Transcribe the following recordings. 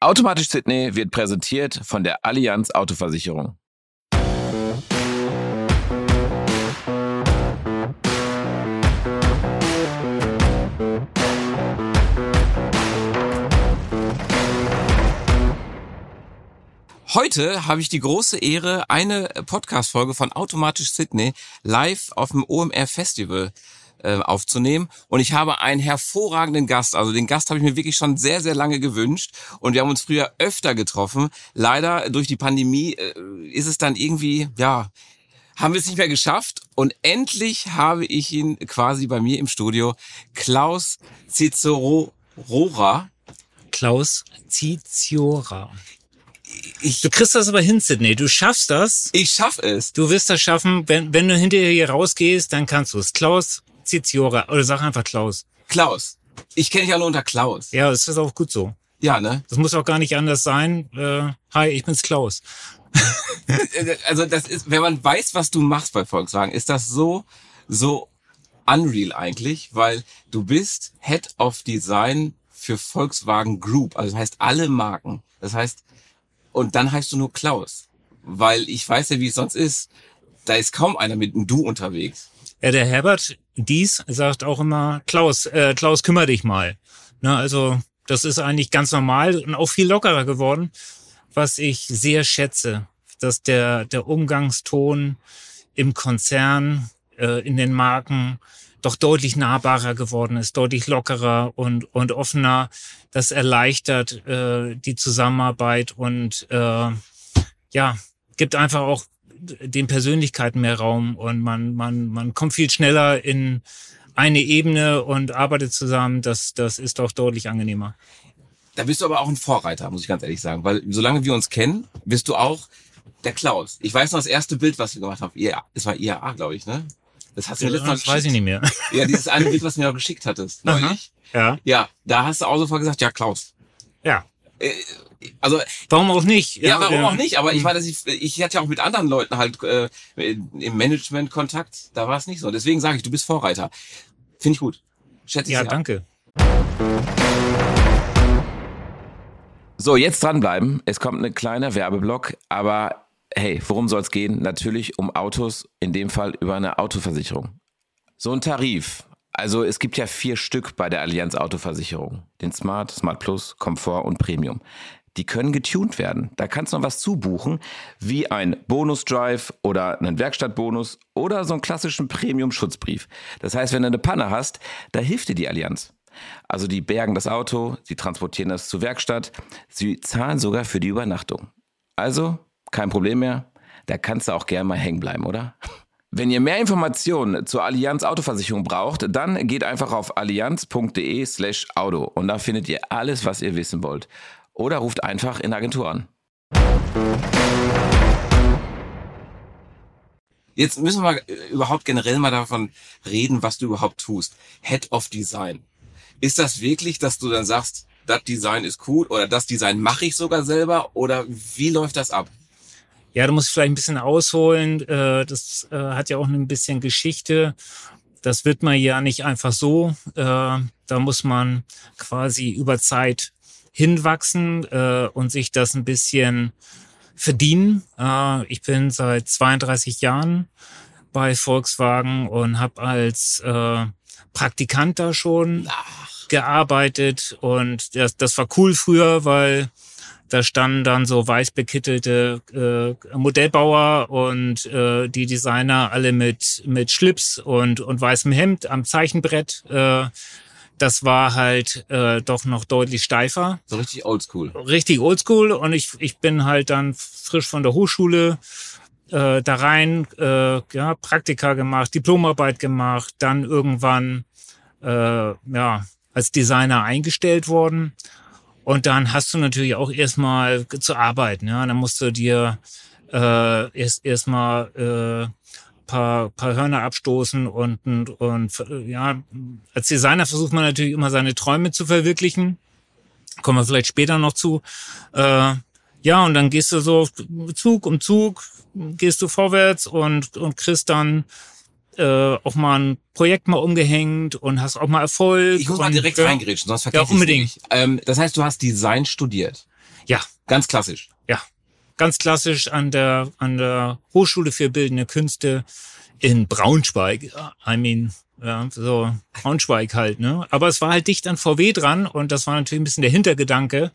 Automatisch Sydney wird präsentiert von der Allianz Autoversicherung. Heute habe ich die große Ehre, eine Podcast-Folge von Automatisch Sydney live auf dem OMR Festival äh, aufzunehmen. Und ich habe einen hervorragenden Gast. Also den Gast habe ich mir wirklich schon sehr, sehr lange gewünscht. Und wir haben uns früher öfter getroffen. Leider durch die Pandemie äh, ist es dann irgendwie, ja, haben wir es nicht mehr geschafft. Und endlich habe ich ihn quasi bei mir im Studio. Klaus Cicero-Rora. Klaus Ciziora ich, du kriegst das aber hin, Sidney. Du schaffst das. Ich schaff es. Du wirst das schaffen. Wenn, wenn du hinterher hier rausgehst, dann kannst du es. Klaus Ziziora. Oder sag einfach Klaus. Klaus. Ich kenne dich nur unter Klaus. Ja, das ist auch gut so. Ja, ne? Das muss auch gar nicht anders sein. Äh, hi, ich bin's Klaus. also das ist, wenn man weiß, was du machst bei Volkswagen, ist das so, so unreal eigentlich, weil du bist Head of Design für Volkswagen Group, also das heißt alle Marken. Das heißt, und dann heißt du nur Klaus. Weil ich weiß ja, wie es sonst ist. Da ist kaum einer mit einem Du unterwegs. Ja, der Herbert Dies sagt auch immer, Klaus, äh, Klaus, kümmere dich mal. Na, also das ist eigentlich ganz normal und auch viel lockerer geworden, was ich sehr schätze, dass der, der Umgangston im Konzern, äh, in den Marken doch deutlich nahbarer geworden ist, deutlich lockerer und, und offener. Das erleichtert äh, die Zusammenarbeit und äh, ja, gibt einfach auch den Persönlichkeiten mehr Raum und man, man, man kommt viel schneller in eine Ebene und arbeitet zusammen. Das, das ist doch deutlich angenehmer. Da bist du aber auch ein Vorreiter, muss ich ganz ehrlich sagen, weil solange wir uns kennen, bist du auch der Klaus. Ich weiß noch das erste Bild, was wir gemacht haben. Ja, es war IAA, glaube ich, ne? Das hast du mir letztes Mal Das weiß ich nicht mehr. Ja, dieses eine Bild, was du mir auch geschickt hattest, neulich. Ja. Ja, da hast du auch sofort gesagt, ja, Klaus. Ja. Äh, also warum auch nicht? Ja, ja warum ja. auch nicht? Aber ich war, dass ich, ich hatte ja auch mit anderen Leuten halt äh, im Management Kontakt. Da war es nicht so. Deswegen sage ich, du bist Vorreiter. Finde ich gut. Schätze ich Ja, danke. So, jetzt dranbleiben. Es kommt ein kleiner Werbeblock, aber hey, worum soll es gehen? Natürlich um Autos, in dem Fall über eine Autoversicherung. So ein Tarif. Also es gibt ja vier Stück bei der Allianz Autoversicherung. Den Smart, Smart Plus, Komfort und Premium. Die können getuned werden. Da kannst du noch was zubuchen, wie ein Bonus-Drive oder einen Werkstattbonus oder so einen klassischen Premium-Schutzbrief. Das heißt, wenn du eine Panne hast, da hilft dir die Allianz. Also die bergen das Auto, sie transportieren das zur Werkstatt, sie zahlen sogar für die Übernachtung. Also kein Problem mehr. Da kannst du auch gerne mal hängen bleiben, oder? Wenn ihr mehr Informationen zur Allianz Autoversicherung braucht, dann geht einfach auf allianz.de slash Auto und da findet ihr alles, was ihr wissen wollt. Oder ruft einfach in Agentur an. Jetzt müssen wir überhaupt generell mal davon reden, was du überhaupt tust. Head of Design. Ist das wirklich, dass du dann sagst, das Design ist cool oder das Design mache ich sogar selber oder wie läuft das ab? Ja, du musst vielleicht ein bisschen ausholen. Äh, das äh, hat ja auch ein bisschen Geschichte. Das wird man ja nicht einfach so. Äh, da muss man quasi über Zeit hinwachsen und sich das ein bisschen verdienen. Ich bin seit 32 Jahren bei Volkswagen und habe als Praktikant da schon gearbeitet und das, das war cool früher, weil da standen dann so weiß bekittelte äh, Modellbauer und äh, die Designer alle mit, mit Schlips und, und weißem Hemd am Zeichenbrett. Äh, das war halt äh, doch noch deutlich steifer. So richtig oldschool. Richtig oldschool. Und ich, ich bin halt dann frisch von der Hochschule äh, da rein, äh, ja, Praktika gemacht, Diplomarbeit gemacht, dann irgendwann äh, ja, als Designer eingestellt worden und dann hast du natürlich auch erstmal zu arbeiten. Ja? Dann musst du dir äh, erst erstmal äh, paar, paar Hörner abstoßen und, und, und ja, als Designer versucht man natürlich immer seine Träume zu verwirklichen. Kommen wir vielleicht später noch zu. Äh, ja, und dann gehst du so Zug um Zug, gehst du vorwärts und, und kriegst dann äh, auch mal ein Projekt mal umgehängt und hast auch mal Erfolg. Ich muss mal direkt ja, sonst vergesse ja, unbedingt. Ähm, das heißt, du hast Design studiert. Ja. Ganz klassisch. Ja. Ganz klassisch an der, an der Hochschule für Bildende Künste in Braunschweig. I mean, ja, so Braunschweig halt, ne? Aber es war halt dicht an VW dran und das war natürlich ein bisschen der Hintergedanke,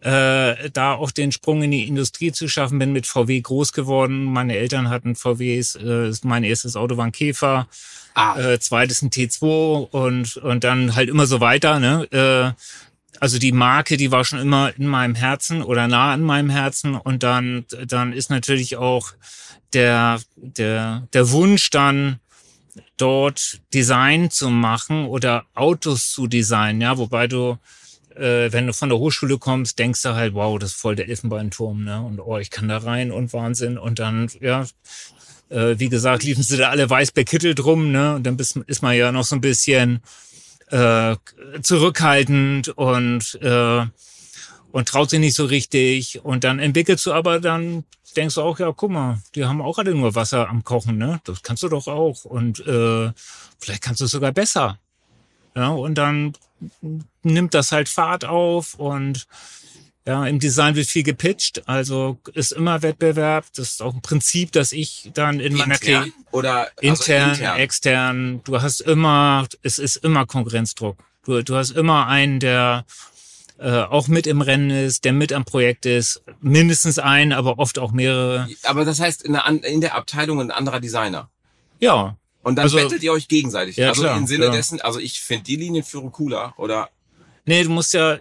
äh, da auch den Sprung in die Industrie zu schaffen. Bin mit VW groß geworden. Meine Eltern hatten VWs. Äh, mein erstes Auto war ein Käfer. Ah. Äh, zweites ein T2 und, und dann halt immer so weiter, ne? Äh, also die Marke, die war schon immer in meinem Herzen oder nah an meinem Herzen und dann, dann ist natürlich auch der, der, der Wunsch dann, dort Design zu machen oder Autos zu designen, ja, wobei du, äh, wenn du von der Hochschule kommst, denkst du halt, wow, das ist voll der Elfenbeinturm, ne, und oh, ich kann da rein und Wahnsinn. Und dann, ja, äh, wie gesagt, liefen sie da alle weiß bekittelt rum, ne, und dann bist, ist man ja noch so ein bisschen äh, zurückhaltend und äh, und traut sich nicht so richtig und dann entwickelst du aber dann denkst du auch, ja, guck mal, die haben auch alle nur Wasser am Kochen, ne? Das kannst du doch auch. Und äh, vielleicht kannst du es sogar besser. Ja, und dann nimmt das halt Fahrt auf und ja, im Design wird viel gepitcht, also ist immer Wettbewerb. Das ist auch ein Prinzip, dass ich dann in meiner Karriere oder also intern, intern, extern, du hast immer, es ist immer Konkurrenzdruck. Du, du hast immer einen, der äh, auch mit im Rennen ist, der mit am Projekt ist, mindestens ein, aber oft auch mehrere. Aber das heißt in der, in der Abteilung ein anderer Designer. Ja. Und dann also, bettelt ihr euch gegenseitig. Ja, also klar, im Sinne ja. dessen, also ich finde die Linienführung cooler oder. Nee, du musst ja,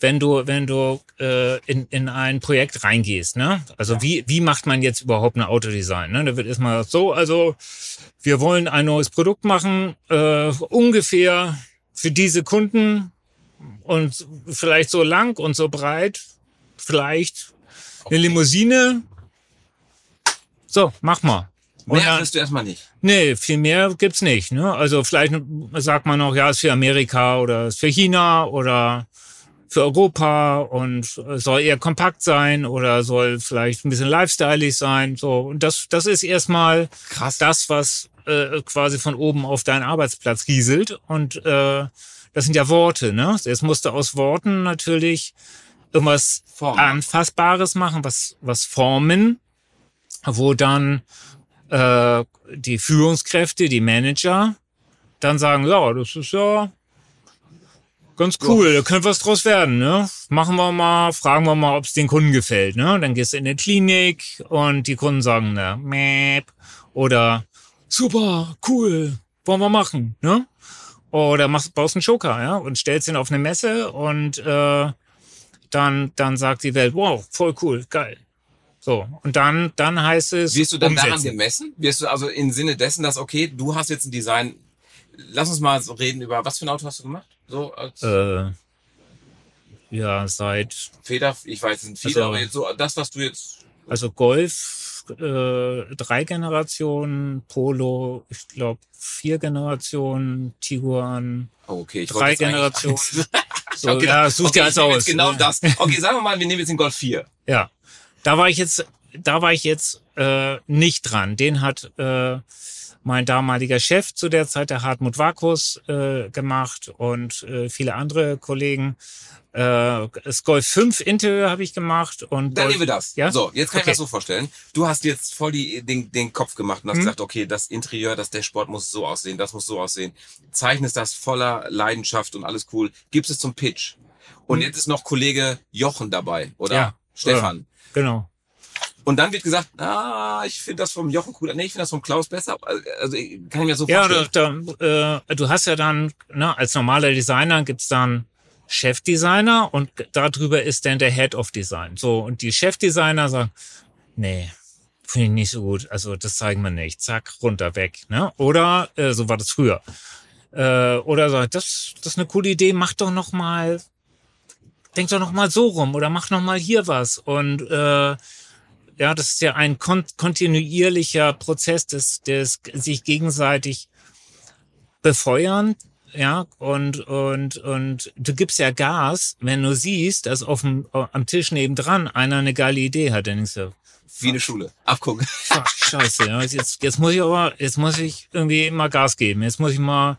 wenn du, wenn du äh, in, in ein Projekt reingehst, ne? Also ja. wie, wie macht man jetzt überhaupt ein Autodesign? Ne? Da wird erstmal so, also wir wollen ein neues Produkt machen, äh, ungefähr für diese Kunden und vielleicht so lang und so breit, vielleicht eine Limousine. So, mach mal. Mehr kriegst du erstmal nicht. Nee, viel mehr gibt's nicht. Ne? Also vielleicht sagt man noch, ja, ist für Amerika oder ist für China oder für Europa und soll eher kompakt sein oder soll vielleicht ein bisschen lifestyleig sein. So und das, das ist erstmal Krass. das, was äh, quasi von oben auf deinen Arbeitsplatz rieselt und äh, das sind ja Worte, ne? Jetzt musste aus Worten natürlich irgendwas Form. Anfassbares machen, was, was formen, wo dann äh, die Führungskräfte, die Manager, dann sagen, ja, das ist ja ganz cool, da könnte was draus werden, ne? Machen wir mal, fragen wir mal, ob es den Kunden gefällt, ne? Dann gehst du in die Klinik und die Kunden sagen, ne, Map oder super, cool, wollen wir machen, ne? Oder machst, baust einen Joker, ja, und stellst ihn auf eine Messe und äh, dann, dann sagt die Welt, wow, voll cool, geil. So, und dann, dann heißt es. Wirst du dann umsetzen. daran gemessen? Wirst du also im Sinne dessen, dass, okay, du hast jetzt ein Design, lass uns mal so reden über, was für ein Auto hast du gemacht? So als äh, ja, seit. Feder, ich weiß, es sind viele, Also- aber jetzt so, das, was du jetzt. Also Golf, äh, drei Generationen, Polo, ich glaube vier Generationen, Tiguan, Oh, okay, ich drei Generationen. So, gedacht, ja, such okay, dir eins aus. Genau ne? das. Okay, sagen wir mal, wir nehmen jetzt den Golf 4. Ja, da war ich jetzt, da war ich jetzt äh, nicht dran. Den hat äh, mein damaliger Chef zu der Zeit, der Hartmut Vakus, äh, gemacht und äh, viele andere Kollegen. Äh, das Golf 5 Intel habe ich gemacht und Dann Golf, nehmen wir das. Ja? So, jetzt kann ich Okay. mir das so vorstellen. Du hast jetzt voll die, den, den Kopf gemacht und hast Mhm. gesagt, okay, das Interieur, das Dashboard muss so aussehen, das muss so aussehen. Zeichnest das voller Leidenschaft und alles cool. Gibst es zum Pitch. Und Mhm. jetzt ist noch Kollege Jochen dabei, oder? Ja. Stefan. genau. Und dann wird gesagt, ah, ich finde das vom Jochen cooler. Nee, ich finde das vom Klaus besser. Also kann ich mir so Ja, vorstellen. da, äh, du hast ja dann, ne, als normaler Designer gibt's dann Chefdesigner und darüber ist dann der Head of Design. So, und die Chefdesigner sagen, nee, finde ich nicht so gut. Also das zeigen wir nicht. Zack, runter, weg. Ne? Oder, äh, so war das früher. Äh, oder sagt, das, das ist eine coole Idee, mach doch noch mal, denk doch noch mal so rum oder mach noch mal hier was. Und äh, ja, das ist ja ein kon kontinuierlicher Prozess des, des sich gegenseitig befeuern. Ja, und, und, und du gibst ja Gas, wenn du siehst, dass auf dem, am Tisch nebendran einer eine geile Idee hat, dann denkst du, Wie eine Schule. Abgucken. fuck, scheiße, ja, jetzt, jetzt muss ich aber, jetzt muss ich irgendwie mal Gas geben, jetzt muss ich mal,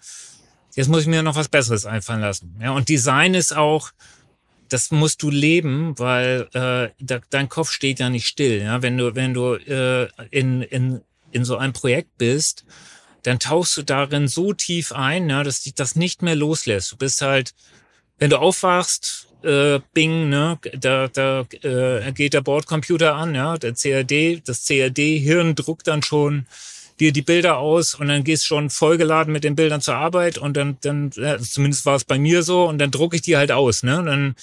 jetzt muss ich mir noch was Besseres einfallen lassen. Ja, und Design ist auch, das musst du leben, weil äh, da, dein Kopf steht ja nicht still. Ja? Wenn du, wenn du äh, in, in, in so einem Projekt bist, dann tauchst du darin so tief ein, ja, dass dich das nicht mehr loslässt. Du bist halt, wenn du aufwachst, äh, Bing, ne, da, da äh, geht der Bordcomputer an, ja, der CAD, das CAD-Hirn druckt dann schon dir die Bilder aus und dann gehst schon vollgeladen mit den Bildern zur Arbeit und dann, dann ja, zumindest war es bei mir so und dann drucke ich die halt aus, ne? Und dann,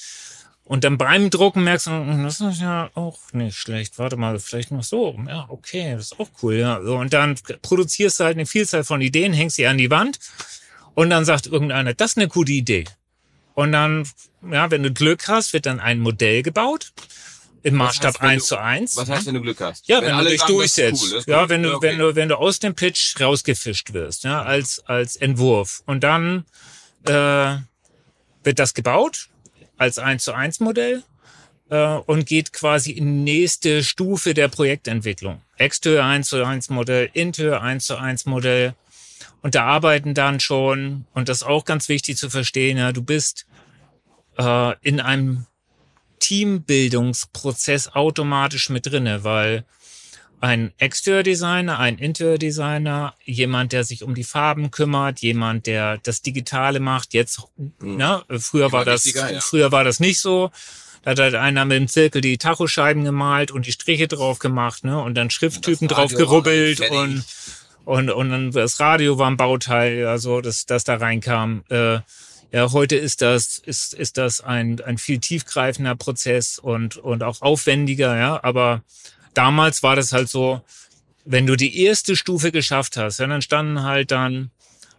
und dann beim Drucken merkst du, hm, das ist ja auch nicht schlecht. Warte mal, vielleicht noch so. Ja, okay, das ist auch cool, ja. So, und dann produzierst du halt eine Vielzahl von Ideen, hängst sie an die Wand und dann sagt irgendeiner, das ist eine gute Idee. Und dann, ja, wenn du Glück hast, wird dann ein Modell gebaut im Maßstab 1 zu 1. Was heißt, wenn du Glück hast? Ja, wenn, wenn du dich durchsetzt. Cool, ja, wenn du, okay. wenn du, wenn du aus dem Pitch rausgefischt wirst, ja, als, als Entwurf. Und dann, äh, wird das gebaut als 1 zu 1 Modell äh, und geht quasi in die nächste Stufe der Projektentwicklung. Extör 1 zu 1 Modell, Intör 1 zu 1 Modell. Und da arbeiten dann schon, und das ist auch ganz wichtig zu verstehen, ja, du bist äh, in einem Teambildungsprozess automatisch mit drinne, weil ein Exterior-Designer, ein Interior-Designer, jemand, der sich um die Farben kümmert, jemand, der das Digitale macht. Jetzt, mhm. ne, früher war das, ja. früher war das nicht so. Da hat halt einer mit dem Zirkel die Tachoscheiben gemalt und die Striche drauf gemacht, ne, und dann Schrifttypen drauf gerubbelt und, und, und dann das Radio war ein Bauteil, also, das, das da reinkam. Äh, ja, heute ist das, ist, ist das ein, ein viel tiefgreifender Prozess und, und auch aufwendiger, ja. Aber damals war das halt so, wenn du die erste Stufe geschafft hast, ja, dann standen halt dann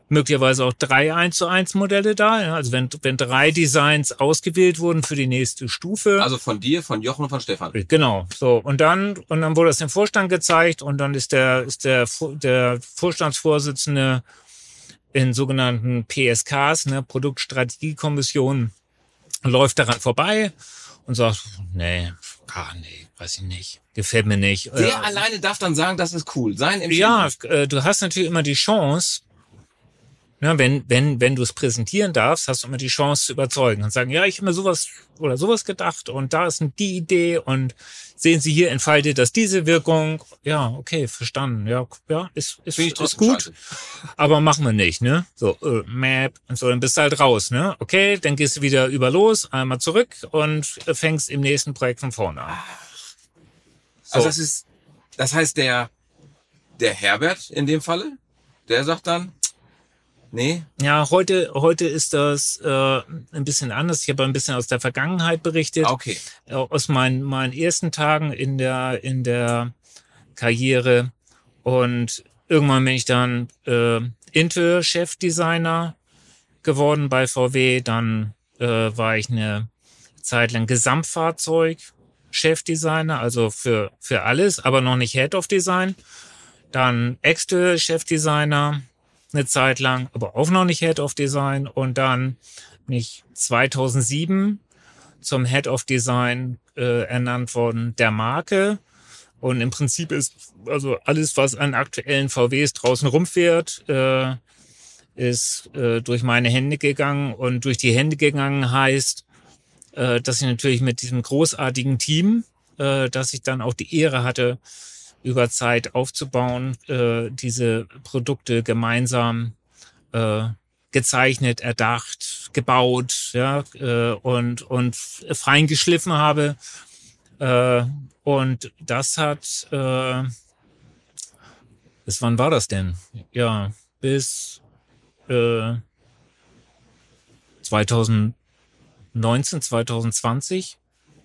möglicherweise auch drei 1 zu 1 Modelle da. Ja. Also wenn, wenn drei Designs ausgewählt wurden für die nächste Stufe. Also von dir, von Jochen und von Stefan. Genau. So. Und dann, und dann wurde das dem Vorstand gezeigt und dann ist der, ist der, der Vorstandsvorsitzende in sogenannten PSKs, ne, Produktstrategiekommission, läuft daran vorbei und sagt, nee, ah, nee, weiß ich nicht, gefällt mir nicht. Der äh, alleine darf dann sagen, das ist cool. Sein Empfinden. Ja, äh, du hast natürlich immer die Chance, Ne, wenn, wenn, wenn du es präsentieren darfst, hast du immer die Chance zu überzeugen und sagen, ja, ich habe mir sowas oder sowas gedacht und da ist die Idee und sehen Sie hier entfaltet das diese Wirkung. Ja, okay, verstanden. Ja, ja, ist, ist, ist gut. Scheiße. Aber machen wir nicht, ne? So, äh, Map und so, dann bist du halt raus, ne? Okay, dann gehst du wieder über los, einmal zurück und fängst im nächsten Projekt von vorne an. So. Also das ist, das heißt, der, der Herbert in dem Falle, der sagt dann, Nee? Ja, heute, heute ist das äh, ein bisschen anders. Ich habe ein bisschen aus der Vergangenheit berichtet. Ah, okay. Äh, aus meinen, meinen ersten Tagen in der, in der Karriere. Und irgendwann bin ich dann äh, Intel-Chefdesigner geworden bei VW. Dann äh, war ich eine Zeit lang Gesamtfahrzeug. Chefdesigner, also für, für alles, aber noch nicht Head of Design. Dann Extel-Chefdesigner, eine Zeit lang, aber auch noch nicht Head of Design. Und dann nicht 2007 zum Head of Design äh, ernannt worden der Marke. Und im Prinzip ist also alles, was an aktuellen VWs draußen rumfährt, äh, ist äh, durch meine Hände gegangen. Und durch die Hände gegangen heißt, äh, dass ich natürlich mit diesem großartigen Team, äh, dass ich dann auch die Ehre hatte, über Zeit aufzubauen, äh, diese Produkte gemeinsam äh, gezeichnet, erdacht, gebaut, ja, äh, und, und fein geschliffen habe. Äh, und das hat, äh, bis wann war das denn? Ja, bis äh, 2019, 2020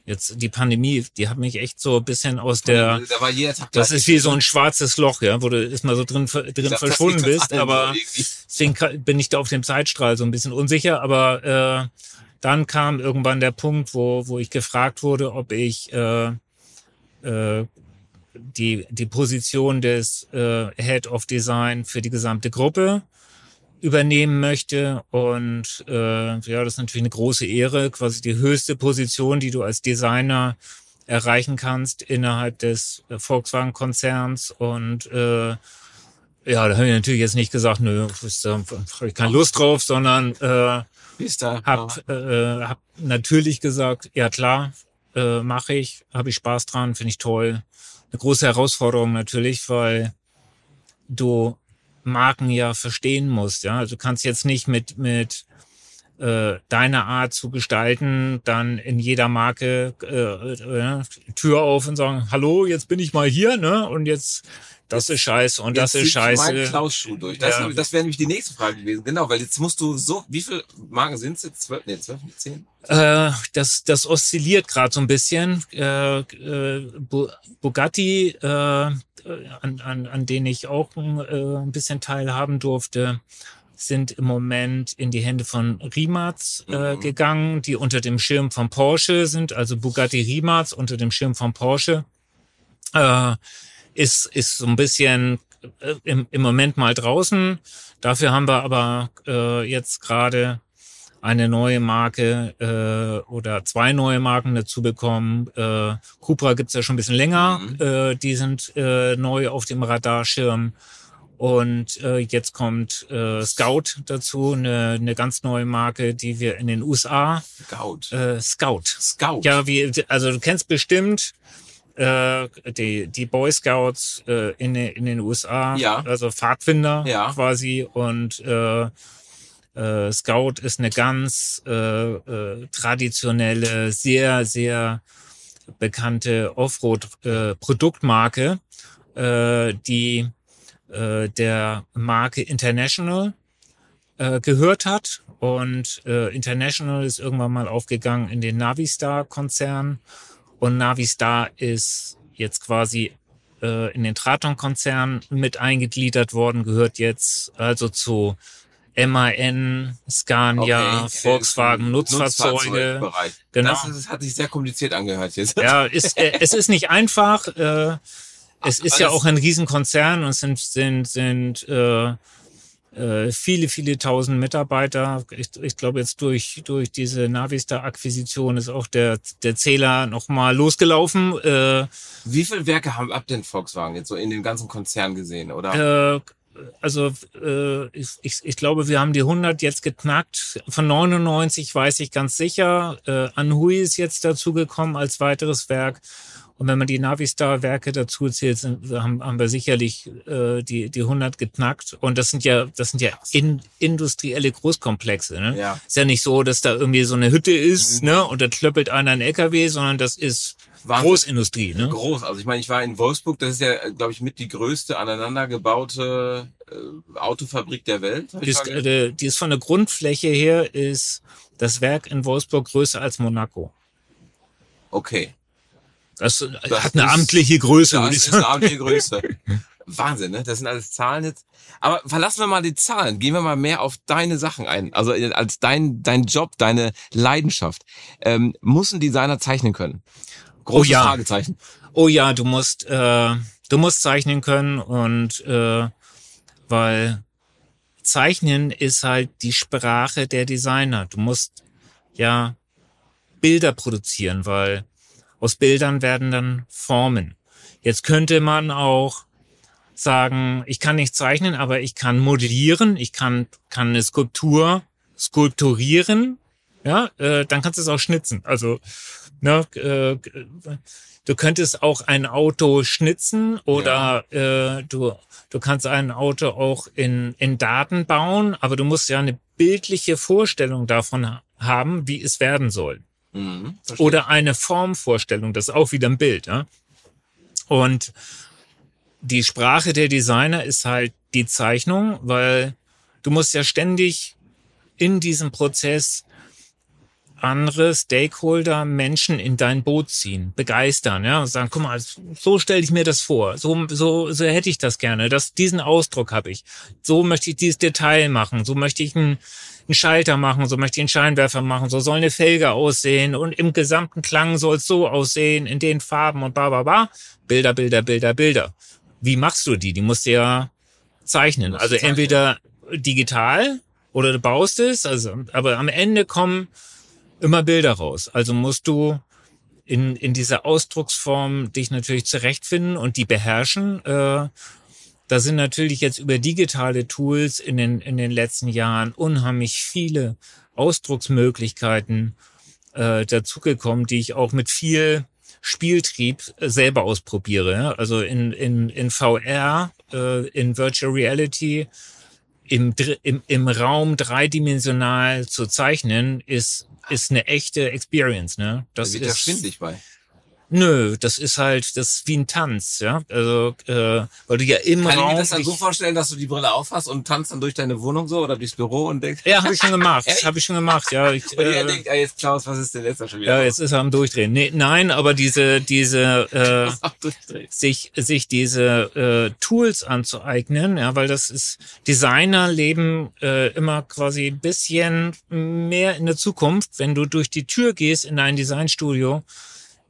Jetzt die Pandemie, die hat mich echt so ein bisschen aus der. Da war jeder Tag das ist wie so ein schwarzes Loch, ja, wo du erstmal so drin, drin dachte, verschwunden bist. Aber deswegen bin ich da auf dem Zeitstrahl so ein bisschen unsicher. Aber äh, dann kam irgendwann der Punkt, wo, wo ich gefragt wurde, ob ich äh, äh, die, die Position des äh, Head of Design für die gesamte Gruppe übernehmen möchte. Und äh, ja, das ist natürlich eine große Ehre, quasi die höchste Position, die du als Designer erreichen kannst innerhalb des äh, Volkswagen-Konzerns. Und äh, ja, da habe ich natürlich jetzt nicht gesagt, nö, da habe ich keine Lust drauf, sondern äh? Hab, äh, hab natürlich gesagt, ja klar, äh, mache ich, habe ich Spaß dran, finde ich toll. Eine große Herausforderung natürlich, weil du Marken ja verstehen musst. Ja, also du kannst jetzt nicht mit mit äh, deine Art zu gestalten, dann in jeder Marke äh, äh, Tür auf und sagen, hallo, jetzt bin ich mal hier, ne? Und jetzt das ist scheiße und das ist scheiße. Mein Klaus-Schuh durch. Das, ja. das wäre nämlich die nächste Frage gewesen. Genau, weil jetzt musst du so, wie viele Marken sind es jetzt? Zwölf, nee, zwölf, zehn? Äh, das, das oszilliert gerade so ein bisschen. Äh, äh, Bugatti, äh, an, an, an denen ich auch äh, ein bisschen teilhaben durfte, sind im Moment in die Hände von Rimac äh, mhm. gegangen, die unter dem Schirm von Porsche sind, also Bugatti Rimac unter dem Schirm von Porsche. Äh, ist, ist so ein bisschen äh, im, im Moment mal draußen. Dafür haben wir aber äh, jetzt gerade eine neue Marke äh, oder zwei neue Marken dazu bekommen. Äh, Cupra gibt's ja schon ein bisschen länger. Mhm. Äh, die sind äh, neu auf dem Radarschirm. Und äh, jetzt kommt äh, Scout dazu, eine, eine ganz neue Marke, die wir in den USA. Scout. Äh, Scout. Scout. Ja, wie, also du kennst bestimmt äh, die, die Boy Scouts äh, in, in den USA, ja. also Pfadfinder ja. quasi. Und äh, äh, Scout ist eine ganz äh, äh, traditionelle, sehr, sehr bekannte Offroad-Produktmarke, äh, äh, die äh, der Marke International äh, gehört hat. Und äh, International ist irgendwann mal aufgegangen in den Navistar-Konzern. Und Navistar ist jetzt quasi äh, in den Traton-Konzern mit eingegliedert worden, gehört jetzt also zu MAN, Scania, okay. Volkswagen, Nutzfahrzeuge. Nutzfahrzeug genau. Das, das, hat sich sehr kompliziert angehört jetzt. Ja, ist, äh, es ist nicht einfach. Äh, es ist ja auch ein Riesenkonzern und sind, sind, sind äh, viele, viele tausend Mitarbeiter. Ich, ich glaube, jetzt durch, durch diese Navistar-Akquisition ist auch der, der Zähler nochmal losgelaufen. Äh, Wie viele Werke haben ab denn Volkswagen jetzt so in dem ganzen Konzern gesehen, oder? Äh, also äh, ich, ich, ich glaube, wir haben die 100 jetzt geknackt. Von 99 weiß ich ganz sicher. Äh, Anhui ist jetzt dazugekommen als weiteres Werk. Und wenn man die Navistar-Werke dazu zählt, sind, haben, haben wir sicherlich äh, die, die 100 geknackt. Und das sind ja, das sind ja in, industrielle Großkomplexe. Ne? Ja. Ist ja nicht so, dass da irgendwie so eine Hütte ist mhm. ne? und da klöppelt einer ein LKW, sondern das ist Wahnsinn. Großindustrie. Ne? Groß. Also ich meine, ich war in Wolfsburg, das ist ja, glaube ich, mit die größte aneinandergebaute äh, Autofabrik der Welt. Ist, äh, die ist von der Grundfläche her, ist das Werk in Wolfsburg größer als Monaco. Okay. Das, das hat eine ist, amtliche Größe. Das ist eine amtliche Größe. Wahnsinn, ne? Das sind alles Zahlen jetzt. Aber verlassen wir mal die Zahlen. Gehen wir mal mehr auf deine Sachen ein. Also äh, als dein, dein Job, deine Leidenschaft. Ähm, muss ein Designer zeichnen können? Großes oh ja. Fragezeichen. Oh ja, du musst, äh, du musst zeichnen können und äh, weil Zeichnen ist halt die Sprache der Designer. Du musst ja Bilder produzieren, weil aus Bildern werden dann Formen. Jetzt könnte man auch sagen, ich kann nicht zeichnen, aber ich kann modellieren, ich kann, kann eine Skulptur skulpturieren, ja, äh, dann kannst du es auch schnitzen. Also, ne, äh, du könntest auch ein Auto schnitzen oder ja. äh, du, du kannst ein Auto auch in, in Daten bauen, aber du musst ja eine bildliche Vorstellung davon haben, wie es werden soll. Mhm, Oder eine Formvorstellung, das ist auch wieder ein Bild. Ja? Und die Sprache der Designer ist halt die Zeichnung, weil du musst ja ständig in diesem Prozess andere Stakeholder, Menschen in dein Boot ziehen, begeistern, ja, und sagen, guck mal, so stelle ich mir das vor, so, so, so hätte ich das gerne, das, diesen Ausdruck habe ich, so möchte ich dieses Detail machen, so möchte ich ein einen Schalter machen, so möchte ich einen Scheinwerfer machen, so soll eine Felge aussehen und im gesamten Klang soll es so aussehen, in den Farben und bla bla bla. Bilder, Bilder, Bilder, Bilder. Wie machst du die? Die musst du ja zeichnen. Also zeichnen. entweder digital oder du baust es, also, aber am Ende kommen immer Bilder raus. Also musst du in, in dieser Ausdrucksform dich natürlich zurechtfinden und die beherrschen. Äh, da sind natürlich jetzt über digitale Tools in den, in den letzten Jahren unheimlich viele Ausdrucksmöglichkeiten äh, dazugekommen, die ich auch mit viel Spieltrieb selber ausprobiere. Also in, in, in VR, äh, in Virtual Reality, im, im, im Raum dreidimensional zu zeichnen, ist, ist eine echte Experience. Ne? Das da wird ist schwindlig bei. Nö, das ist halt, das ist wie ein Tanz, ja. Also, äh, weil du ja im Kann Raum. Ich mir das dann so vorstellen, dass du die Brille aufhast und tanzt dann durch deine Wohnung so oder durchs Büro und denkst. Ja, habe ich schon gemacht. habe ich schon gemacht, ja. Ich, und äh, denkt, ah, jetzt Klaus, was ist denn jetzt schon wieder? Ja, jetzt ist er am Durchdrehen. Nee, nein, aber diese, diese, äh, sich, sich diese äh, Tools anzueignen, ja, weil das ist, Designer leben äh, immer quasi ein bisschen mehr in der Zukunft. Wenn du durch die Tür gehst in ein Designstudio,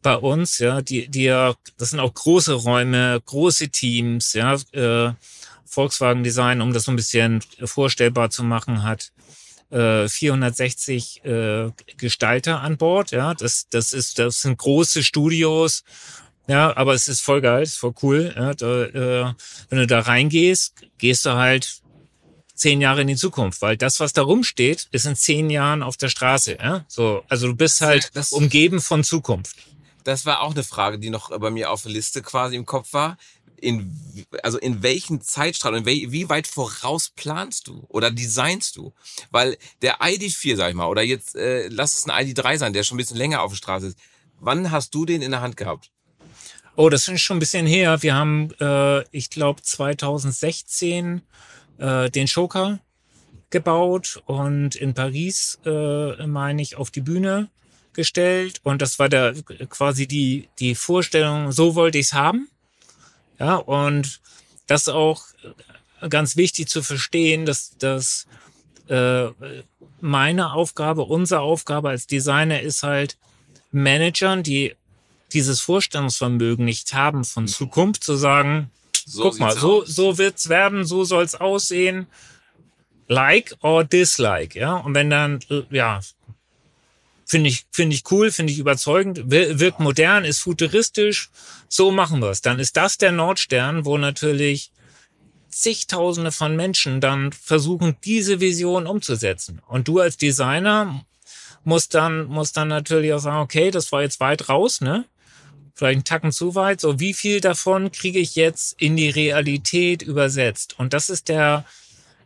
bei uns, ja, die, die ja, das sind auch große Räume, große Teams, ja, äh, Volkswagen Design, um das so ein bisschen vorstellbar zu machen, hat äh, 460 äh, Gestalter an Bord, ja, das, das ist, das sind große Studios, ja, aber es ist voll geil, ist voll cool, ja, da, äh, wenn du da reingehst, gehst du halt zehn Jahre in die Zukunft, weil das, was da rumsteht, ist in zehn Jahren auf der Straße. Ja? So, also du bist halt das, umgeben von Zukunft das war auch eine Frage, die noch bei mir auf der Liste quasi im Kopf war. In, also in welchen Zeitstrahl und wie weit voraus planst du oder designst du? Weil der ID4, sag ich mal, oder jetzt äh, lass es ein ID3 sein, der schon ein bisschen länger auf der Straße ist. Wann hast du den in der Hand gehabt? Oh, das ist schon ein bisschen her. Wir haben, äh, ich glaube, 2016 äh, den Schoker gebaut und in Paris, äh, meine ich, auf die Bühne gestellt und das war der quasi die die Vorstellung, so wollte ich es haben. Ja, und das auch ganz wichtig zu verstehen, dass dass äh, meine Aufgabe, unsere Aufgabe als Designer ist halt Managern, die dieses Vorstellungsvermögen nicht haben von Zukunft, zu sagen, so guck mal, so, so wird's werden, so soll's aussehen, like or dislike, ja. Und wenn dann, ja, Finde ich, finde ich cool, finde ich überzeugend, wirkt modern, ist futuristisch. So machen wir es. Dann ist das der Nordstern, wo natürlich zigtausende von Menschen dann versuchen, diese Vision umzusetzen. Und du als Designer musst dann, musst dann natürlich auch sagen, okay, das war jetzt weit raus, ne? Vielleicht einen Tacken zu weit. So, wie viel davon kriege ich jetzt in die Realität übersetzt? Und das ist der,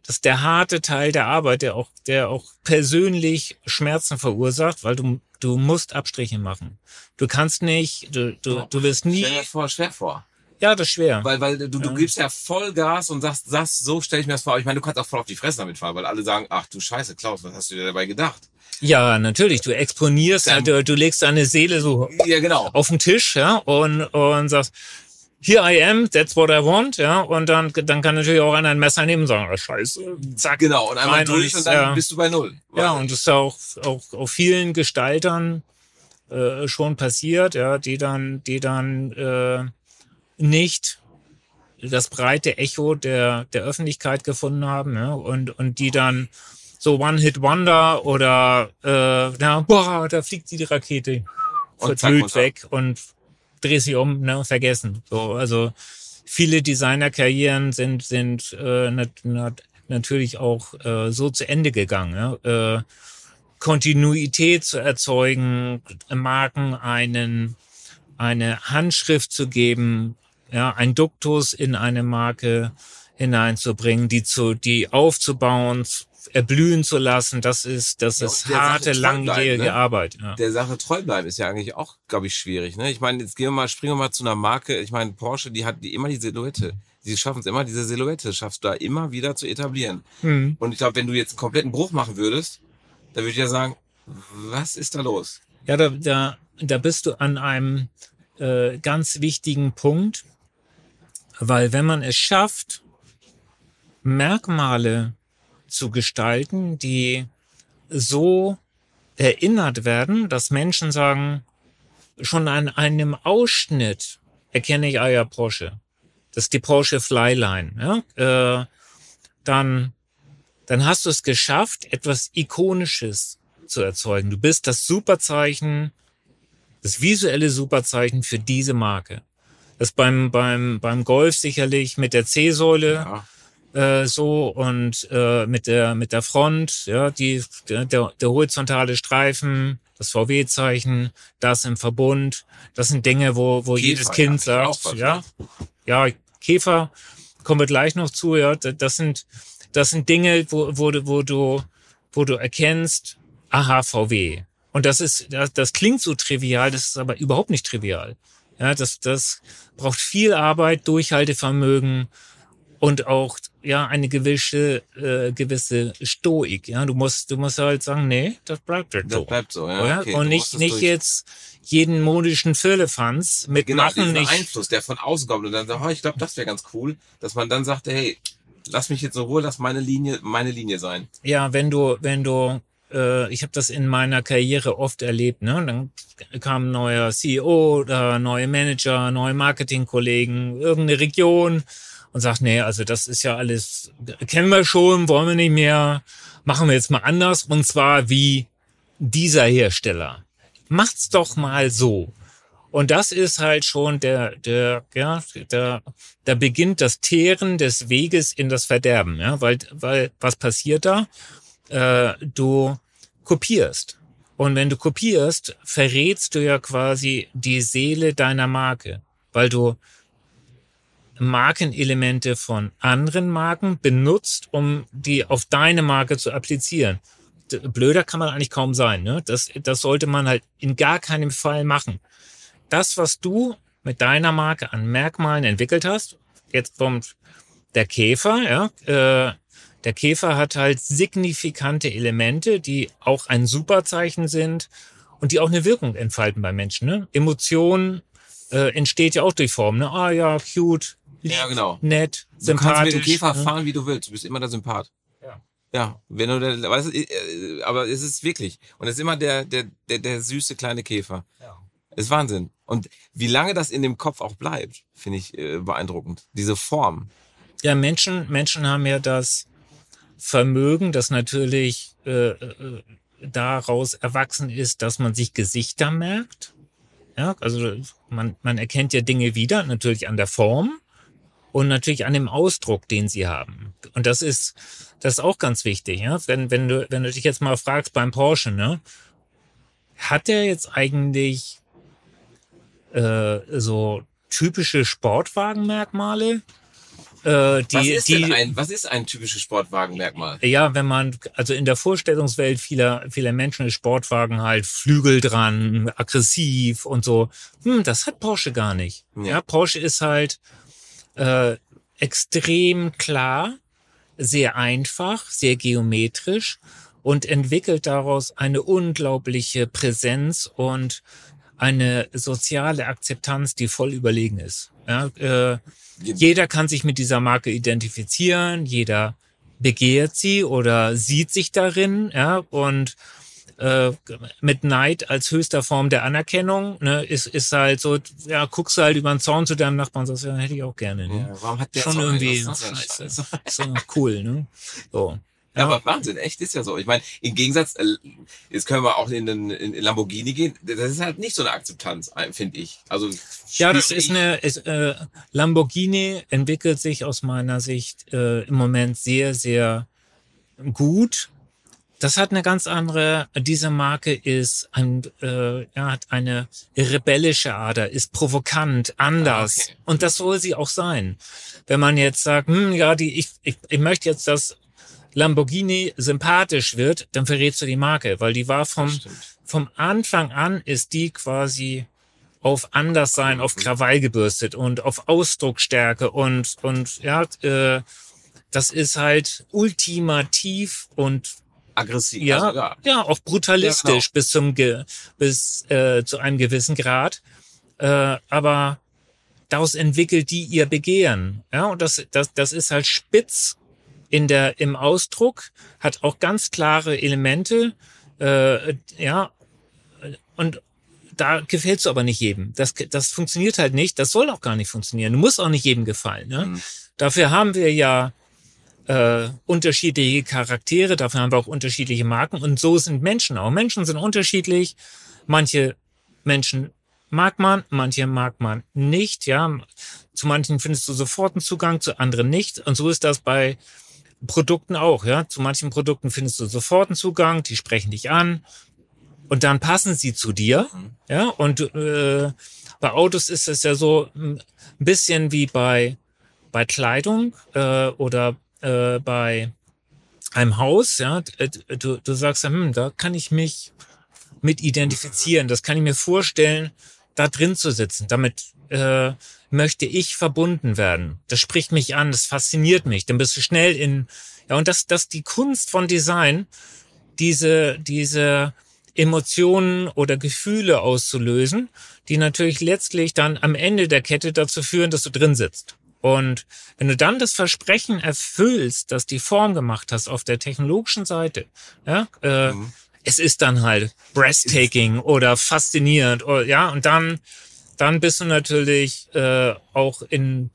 das ist der harte Teil der Arbeit, der auch, der auch persönlich Schmerzen verursacht, weil du, du musst Abstriche machen. Du kannst nicht, du, du, du wirst nie. Stell dir das vor, schwer vor. Ja, das ist schwer. Weil, weil du, du gibst ja voll Gas und sagst, sagst so stelle ich mir das vor. Ich meine, du kannst auch voll auf die Fresse damit fahren, weil alle sagen, ach du Scheiße, Klaus, was hast du dir dabei gedacht? Ja, natürlich. Du exponierst, Dann, du, du legst deine Seele so ja, genau. auf den Tisch, ja, und, und sagst, here I am, that's what I want, ja, und dann, dann kann natürlich auch einer ein Messer nehmen und sagen, oh, scheiße, zack. Genau, und einmal durch und, dann ja, bist du bei Null. Ja, und das ist auch, auch auf vielen Gestaltern äh, schon passiert, ja, die dann, die dann äh, nicht das breite Echo der, der Öffentlichkeit gefunden haben, ja, und, und die dann so One-Hit-Wonder oder äh, na, boah, da fliegt die Rakete verblüht weg und dreh sie um, ne, vergessen. So, also viele Designerkarrieren sind sind äh, nat nat natürlich auch äh, so zu Ende gegangen. Ja? Äh, Kontinuität zu erzeugen, Marken einen eine Handschrift zu geben, ja, ein Duktus in eine Marke hineinzubringen, die zu, die aufzubauen, erblühen zu lassen, das ist, das ja, ist harte, langjährige ne? Arbeit. Ja. Der Sache treu bleiben ist ja eigentlich auch, glaube ich, schwierig. Ne? Ich meine, jetzt gehen wir mal, springen wir mal zu einer Marke. Ich meine, Porsche, die hat die immer die Silhouette. Sie schaffen es immer, diese Silhouette schaffst du da immer wieder zu etablieren. Mhm. Und ich glaube, wenn du jetzt einen kompletten Bruch machen würdest, dann würde ich ja sagen, was ist da los? Ja, da, da, da bist du an einem äh, ganz wichtigen Punkt, weil wenn man es schafft, Merkmale zu gestalten, die so erinnert werden, dass Menschen sagen, schon an einem Ausschnitt erkenne ich, ah ja, Porsche. Das ist die Porsche Flyline. Ja? Äh, dann, dann hast du es geschafft, etwas Ikonisches zu erzeugen. Du bist das Superzeichen, das visuelle Superzeichen für diese Marke. Das beim, beim, beim Golf sicherlich mit der C-Säule Ja. Äh, so und äh, mit der mit der Front, ja, die der, der, horizontale Streifen, das VW-Zeichen, das im Verbund, das sind Dinge, wo wo Käfer, jedes Kind ja, sagt, was, ja, ne? ja, Käfer kommen wir gleich noch zu, ja, Da- das sind das sind Dinge, wo wo du wo du wo du erkennst, aha, VW. Und das ist das, das klingt so trivial, das ist aber überhaupt nicht trivial. Ja, das das braucht viel Arbeit, Durchhaltevermögen und auch ja eine gewisse äh, gewisse Stoik. Ja, du musst du musst halt sagen, nee, das bleibt halt Das so. bleibt so, ja. okay, und nicht nicht durch- jetzt jeden modischen Firlefanz Genau, mitmachen, diesen nicht Einfluss, der von außen kommt und dann sagt, oh, ich glaube, das wäre ganz cool, dass man dann sagt, hey, lass mich jetzt in Ruhe, lass meine Linie, meine Linie sein. Ja, wenn du, wenn du, äh, ich habe das in meiner Karriere oft erlebt, ne? Dann kam ein neuer CEO oder neue Manager, neue Marketingkollegen, irgendeine Region und sagt, nee, also das ist ja alles, kennen wir schon, wollen wir nicht mehr, machen wir jetzt mal anders und zwar wie dieser Hersteller. Macht's doch mal so. Und das ist halt schon der, der, ja, der, da beginnt das Teeren des Weges in das Verderben, ja, weil, weil, was passiert da? Äh, du kopierst. Und wenn du kopierst, verrätst du ja quasi die Seele deiner Marke, weil du Markenelemente von anderen Marken benutzt, um die auf deine Marke zu applizieren. Blöder kann man eigentlich kaum sein. Ne? Das, das sollte man halt in gar keinem Fall machen. Das, was du mit deiner Marke an Merkmalen entwickelt hast, jetzt kommt der Käfer, ja, äh, der Käfer hat halt signifikante Elemente, die auch ein Superzeichen sind und die auch eine Wirkung entfalten bei Menschen. Ne? Emotion äh, entsteht ja auch durch Form. Ne? Ah ja, cute, Ja, genau. nett, Du kannst sympathisch. mit dem Käfer ne? fahren, wie du willst. Du bist immer der Sympath. Ja. Ja, wenn du der, weißt, du, äh, aber es ist wirklich. Und es ist immer der, der, der, der süße kleine Käfer. Ja. Ist Wahnsinn. Und wie lange das in dem Kopf auch bleibt, finde ich äh, beeindruckend. Diese Form. Ja, Menschen, Menschen haben ja das Vermögen, das natürlich äh, äh, daraus erwachsen ist, dass man sich Gesichter merkt. Ja, also man, man erkennt ja Dinge wieder, natürlich an der Form und natürlich an dem Ausdruck, den sie haben. Und das ist, das ist auch ganz wichtig. Ja? Wenn, wenn, du, wenn du dich jetzt mal fragst beim Porsche, ne, hat der jetzt eigentlich äh, so typische Sportwagenmerkmale? Äh, die, was, ist die, denn ein, was ist ein typisches Sportwagenmerkmal? ja, wenn man, also in der Vorstellungswelt vieler, vieler Menschen ist Sportwagen halt Flügel dran, aggressiv und so. Hm, das hat Porsche gar nicht. Nee. Ja, Porsche ist halt äh, extrem klar, sehr einfach, sehr geometrisch und entwickelt daraus eine unglaubliche Präsenz und eine soziale Akzeptanz, die voll überlegen ist. Ja, äh, jeder kann sich mit dieser Marke identifizieren, jeder begehrt sie oder sieht sich darin, ja, und äh, mit Neid als höchster Form der Anerkennung, ne, ist, ist halt so, ja, guckst du halt über den Zaun zu deinem Nachbarn und sagst, ja, hätte ich auch gerne, ne? Ja, warum hat der Schon so irgendwie, ist das ein Scheiß? so cool, ne? So. Ja, aber Wahnsinn, echt ist ja so. Ich meine, im Gegensatz, äh, jetzt können wir auch in den in Lamborghini gehen. Das ist halt nicht so eine Akzeptanz, finde ich. Also Ja, das ist eine, ist, äh, Lamborghini entwickelt sich aus meiner Sicht äh, im Moment sehr, sehr gut. Das hat eine ganz andere, diese Marke ist ein, äh, ja, hat eine rebellische Ader, ist provokant, anders. Ah, okay. Und das soll sie auch sein. Wenn man jetzt sagt, hm, ja, die, ich, ich, ich möchte jetzt, dass Lamborghini sympathisch wird, dann verrätst du die Marke, weil die war vom, vom Anfang an ist die quasi auf Anderssein, auf Krawall gebürstet und auf Ausdrucksstärke und, und ja, äh, das ist halt ultimativ und Aggressiv. ja, Also, ja. ja, auch brutalistisch Ja, genau. bis zum Ge bis äh, zu einem gewissen Grad. Äh, aber daraus entwickelt die ihr Begehren. Ja, und das, das, das ist halt spitz in der, im Ausdruck, hat auch ganz klare Elemente, äh, ja, und da gefällst du aber nicht jedem. Das, das funktioniert halt nicht. Das soll auch gar nicht funktionieren. Du musst auch nicht jedem gefallen. Ne? Mhm. Dafür haben wir ja äh, unterschiedliche Charaktere, dafür haben wir auch unterschiedliche Marken und so sind Menschen auch. Menschen sind unterschiedlich. Manche Menschen mag man, manche mag man nicht, ja. Zu manchen findest du sofort einen Zugang, zu anderen nicht. Und so ist das bei Produkten auch, ja. Zu manchen Produkten findest du sofort einen Zugang, die sprechen dich an und dann passen sie zu dir, mhm. ja. Und äh, bei Autos ist es ja so ein bisschen wie bei bei Kleidung äh, oder äh, bei einem Haus, ja. Du, du sagst, hm, da kann ich mich mit identifizieren. Das kann ich mir vorstellen, da drin zu sitzen. Damit äh, möchte ich verbunden werden. Das spricht mich an, das fasziniert mich. Dann bist du schnell in, ja, und das, das die Kunst von Design, diese, diese Emotionen oder Gefühle auszulösen, die natürlich letztlich dann am Ende der Kette dazu führen, dass du drin sitzt. Und wenn du dann das Versprechen erfüllst, dass die Form gemacht hast auf der technologischen Seite, ja, äh, mhm. es ist dann halt breathtaking oder faszinierend, oder, ja, und dann dann bist du natürlich äh, auch in,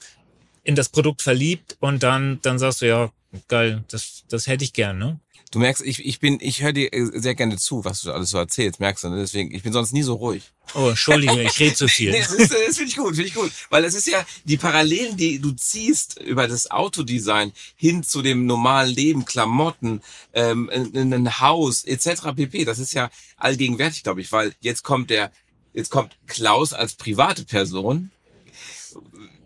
in das Produkt verliebt und dann, dann sagst du, ja, geil, das, das hätte ich gern, ne? Du merkst, ich, ich bin, ich höre dir sehr gerne zu, was du alles so erzählst, merkst du, ne? deswegen, ich bin sonst nie so ruhig. Oh, Entschuldige, ich rede zu viel. nee, das, das finde ich gut, finde ich gut. Weil es ist ja die Parallelen, die du ziehst über das Autodesign hin zu dem normalen Leben, Klamotten, ähm, ein, ein Haus, etc. pp. Das ist ja allgegenwärtig, glaube ich, weil jetzt kommt der Jetzt kommt Klaus als private Person.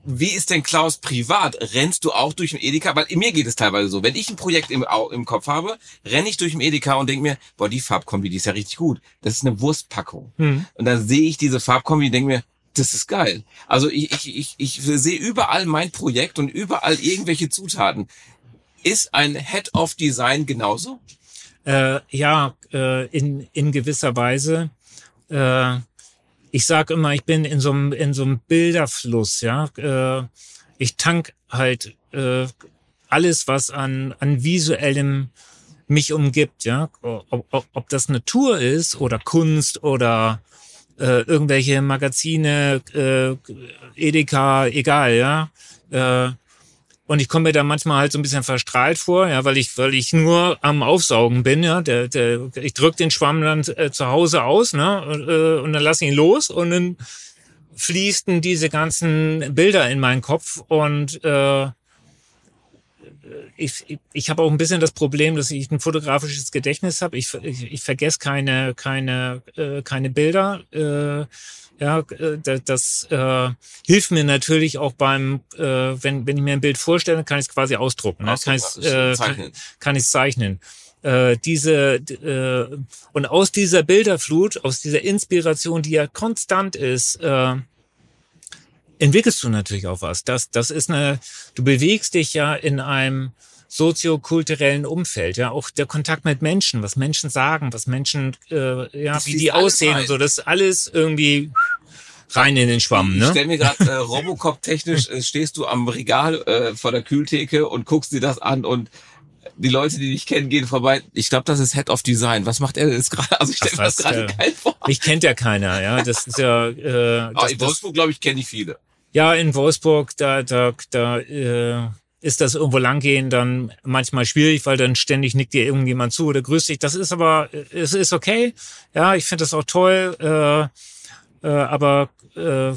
Wie ist denn Klaus privat? Rennst du auch durch den Edeka? Weil mir geht es teilweise so. Wenn ich ein Projekt im, im Kopf habe, renne ich durch den Edeka und denke mir, boah, die Farbkombi, die ist ja richtig gut. Das ist eine Wurstpackung. Hm. Und dann sehe ich diese Farbkombi und denke mir, das ist geil. Also ich, ich, ich, ich sehe überall mein Projekt und überall irgendwelche Zutaten. Ist ein Head of Design genauso? Äh, ja, äh, in, in gewisser Weise. Äh, ich sage immer, ich bin in so einem in so einem Bilderfluss, ja. Äh, ich tank halt äh, alles, was an an visuellem mich umgibt, ja. Ob, ob, ob das Natur ist oder Kunst oder äh, irgendwelche Magazine, Edeka, egal, ja. Und ich komme mir da manchmal halt so ein bisschen verstrahlt vor, ja, weil ich, weil ich nur am Aufsaugen bin, ja. Der, der, ich drück den Schwamm dann äh, zu Hause aus, ne, und, äh, und dann lass ihn los und dann fließen diese ganzen Bilder in meinen Kopf und äh, ich, ich, habe auch ein bisschen das Problem, dass ich ein fotografisches Gedächtnis habe. Ich, ich, ich vergesse keine, keine, äh, keine Bilder. Äh, ja, äh, das äh, hilft mir natürlich auch beim, äh, wenn, wenn ich mir ein Bild vorstelle, kann ich es quasi ausdrucken. Ne? Kann ich äh, kann, kann ich zeichnen. Äh, diese äh, und aus dieser Bilderflut, aus dieser Inspiration, die ja konstant ist, äh, entwickelst du natürlich auch was. Das, das ist eine, du bewegst dich ja in einem soziokulturellen Umfeld, ja, auch der Kontakt mit Menschen, was Menschen sagen, was Menschen, äh, ja, das wie die aussehen und so, das ist alles irgendwie rein in den Schwamm, ne? Ich stell mir gerade äh, Robocop technisch äh, stehst du am Regal äh, vor der Kühltheke und guckst dir das an und die Leute, die dich kennen, gehen vorbei. Ich glaube, das ist Head of Design. Was macht er jetzt gerade? Also ich stelle mir das gerade geil vor. Mich kennt ja keiner, ja. Das ist ja. Äh, das, in Wolfsburg, glaube ich, kenne ich viele. Ja, in Wolfsburg, da, da, da äh, ist das irgendwo langgehen dann manchmal schwierig, weil dann ständig nickt dir irgendjemand zu oder grüßt dich. Das ist aber, es ist okay. Ja, ich finde das auch toll. Äh, äh, aber äh,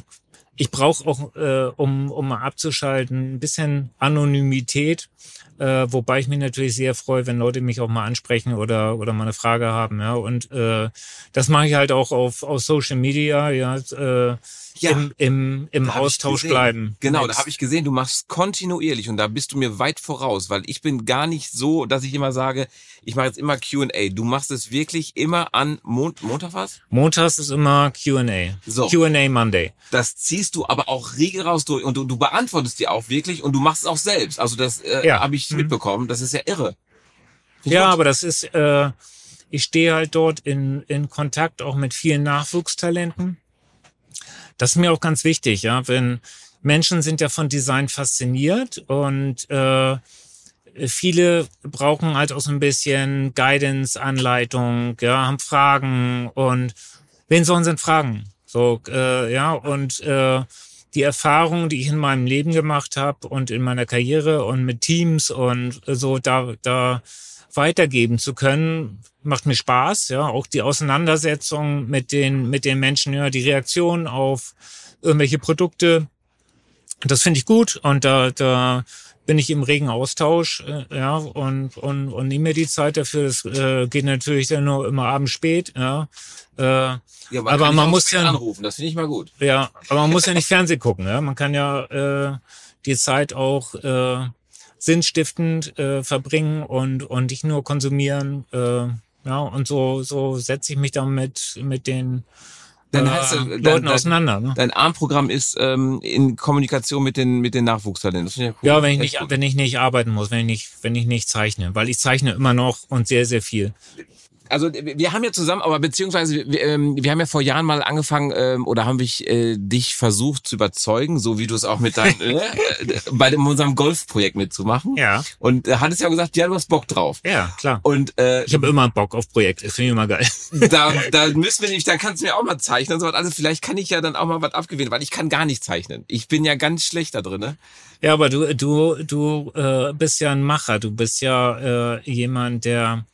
ich brauche auch, äh, um, um mal abzuschalten, ein bisschen Anonymität. Äh, wobei ich mich natürlich sehr freue, wenn Leute mich auch mal ansprechen oder oder mal eine Frage haben, ja. Und äh, das mache ich halt auch auf, auf Social Media, ja. Äh, ja, im, im, im Austausch bleiben. Genau, da habe ich gesehen, du machst kontinuierlich und da bist du mir weit voraus, weil ich bin gar nicht so, dass ich immer sage, ich mache jetzt immer Q&A. Du machst es wirklich immer an Mon Montag was? Montags ist immer Q&A. So. Q&A Monday. Das ziehst du aber auch riegel raus durch und du, du beantwortest die auch wirklich und du machst es auch selbst. Also das äh, ja. habe ich mhm. mitbekommen. Das ist ja irre. Ja, gut. aber das ist, äh, ich stehe halt dort in, in Kontakt auch mit vielen Nachwuchstalenten das ist mir auch ganz wichtig, ja, wenn Menschen sind ja von Design fasziniert und äh, viele brauchen halt auch so ein bisschen Guidance, Anleitung, ja, haben Fragen und wen sollen sie denn fragen? So, äh, ja, und äh, die Erfahrungen, die ich in meinem Leben gemacht habe und in meiner Karriere und mit Teams und so, da, da weitergeben zu können, macht mir Spaß, ja, auch die Auseinandersetzung mit den, mit den Menschen, ja, die Reaktion auf irgendwelche Produkte, das finde ich gut und da, da bin ich im regen Austausch, äh, ja, und, und, und nehme mir die Zeit dafür. Das äh, geht natürlich dann nur immer abends spät, ja. Äh, ja aber, aber man muss ja anrufen, das finde ich mal gut. Ja, aber man muss ja nicht Fernsehen gucken, ja. Man kann ja äh, die Zeit auch äh, sinnstiftend äh, verbringen und und nicht nur konsumieren. Äh, ja, und so so setze ich mich dann mit mit den dann äh, heißt, Leuten dein, auseinander. Ne? Dein ARM-Programm ist ähm, in Kommunikation mit den mit den Nachwuchstalenten. Ja, cool. ja, wenn ich nicht wenn ich nicht arbeiten muss, wenn ich nicht wenn ich nicht zeichne, weil ich zeichne immer noch und sehr sehr viel also wir haben ja zusammen, aber beziehungsweise wir, ähm, wir haben ja vor Jahren mal angefangen ähm, oder haben ich äh, dich versucht zu überzeugen, so wie du es auch mit deinem äh, bei dem, unserem Golfprojekt mitzumachen. Ja. Und äh, hattest ja gesagt, ja, du hast Bock drauf. Ja, klar. Und äh, ich habe immer Bock auf Projekte, das finde ich immer geil. Da, da müssen wir nämlich, dann kannst du mir auch mal zeichnen und so was. Also vielleicht kann ich ja dann auch mal was abgewinnen, weil ich kann gar nicht zeichnen. Ich bin ja ganz schlecht da drin. Ne? Ja, aber du du du äh, bist ja ein Macher. Du bist ja äh, jemand, der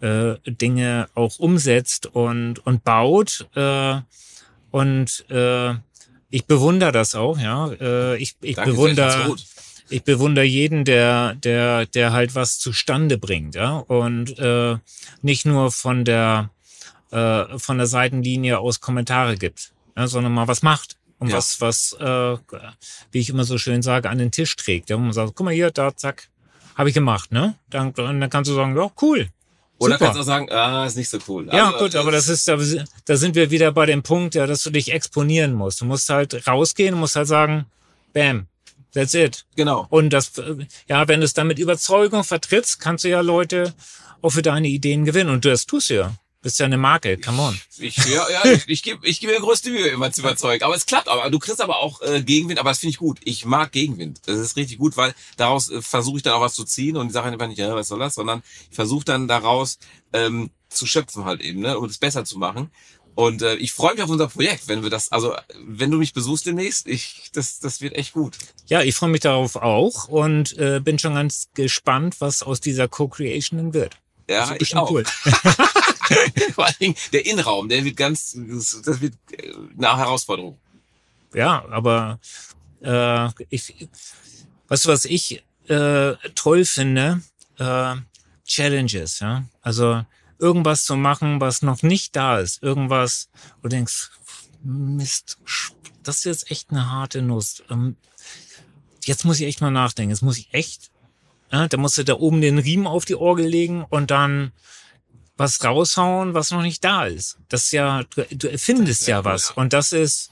äh, Dinge auch umsetzt und, und baut. Äh, und äh, ich bewundere das auch, ja. Äh, ich ich Danke bewundere. Ich bewundere jeden, der, der, der halt was zustande bringt, ja. Und äh, nicht nur von der äh, von der Seitenlinie aus Kommentare gibt, ja, sondern mal was macht und ja. was, was, äh, wie ich immer so schön sage, an den Tisch trägt. Ja, wo man sagt, guck mal hier, da, zack, habe ich gemacht, ne? Dann, dann kannst du sagen, ja, cool, oder Super. kannst du auch sagen, ah, ist nicht so cool. Ja, also, gut, aber das ist, da sind wir wieder bei dem Punkt, ja, dass du dich exponieren musst. Du musst halt rausgehen, musst halt sagen, bam, that's it. Genau. Und das, ja, wenn du es dann mit Überzeugung vertrittst, kannst du ja Leute auch für deine Ideen gewinnen. Und das tust du ja. Bist ja eine Marke, come on. Ich, ja, ja, ich, ich gebe ich geb mir größte Mühe, immer zu überzeugen. Aber es klappt, aber du kriegst aber auch äh, Gegenwind, aber das finde ich gut. Ich mag Gegenwind. Das ist richtig gut, weil daraus äh, versuche ich dann auch was zu ziehen und die Sache einfach nicht, ja, was soll das, sondern ich versuche dann daraus ähm, zu schöpfen halt eben, ne, um es besser zu machen. Und äh, ich freue mich auf unser Projekt, wenn wir das, also wenn du mich besuchst demnächst, ich, das, das wird echt gut. Ja, ich freue mich darauf auch und äh, bin schon ganz gespannt, was aus dieser Co-Creation wird. Ja, also ich auch. Cool. Vor allem der Innenraum, der wird ganz, das wird eine Herausforderung. Ja, aber äh, ich, weißt du, was ich äh, toll finde? Äh, Challenges, ja. Also irgendwas zu machen, was noch nicht da ist. Irgendwas, wo du denkst, Mist, das ist jetzt echt eine harte Nuss. Ähm, jetzt muss ich echt mal nachdenken. Jetzt muss ich echt, ja, da musst du da oben den Riemen auf die Orgel legen und dann was raushauen, was noch nicht da ist. Das ist ja, du, erfindest ja was. Und das ist,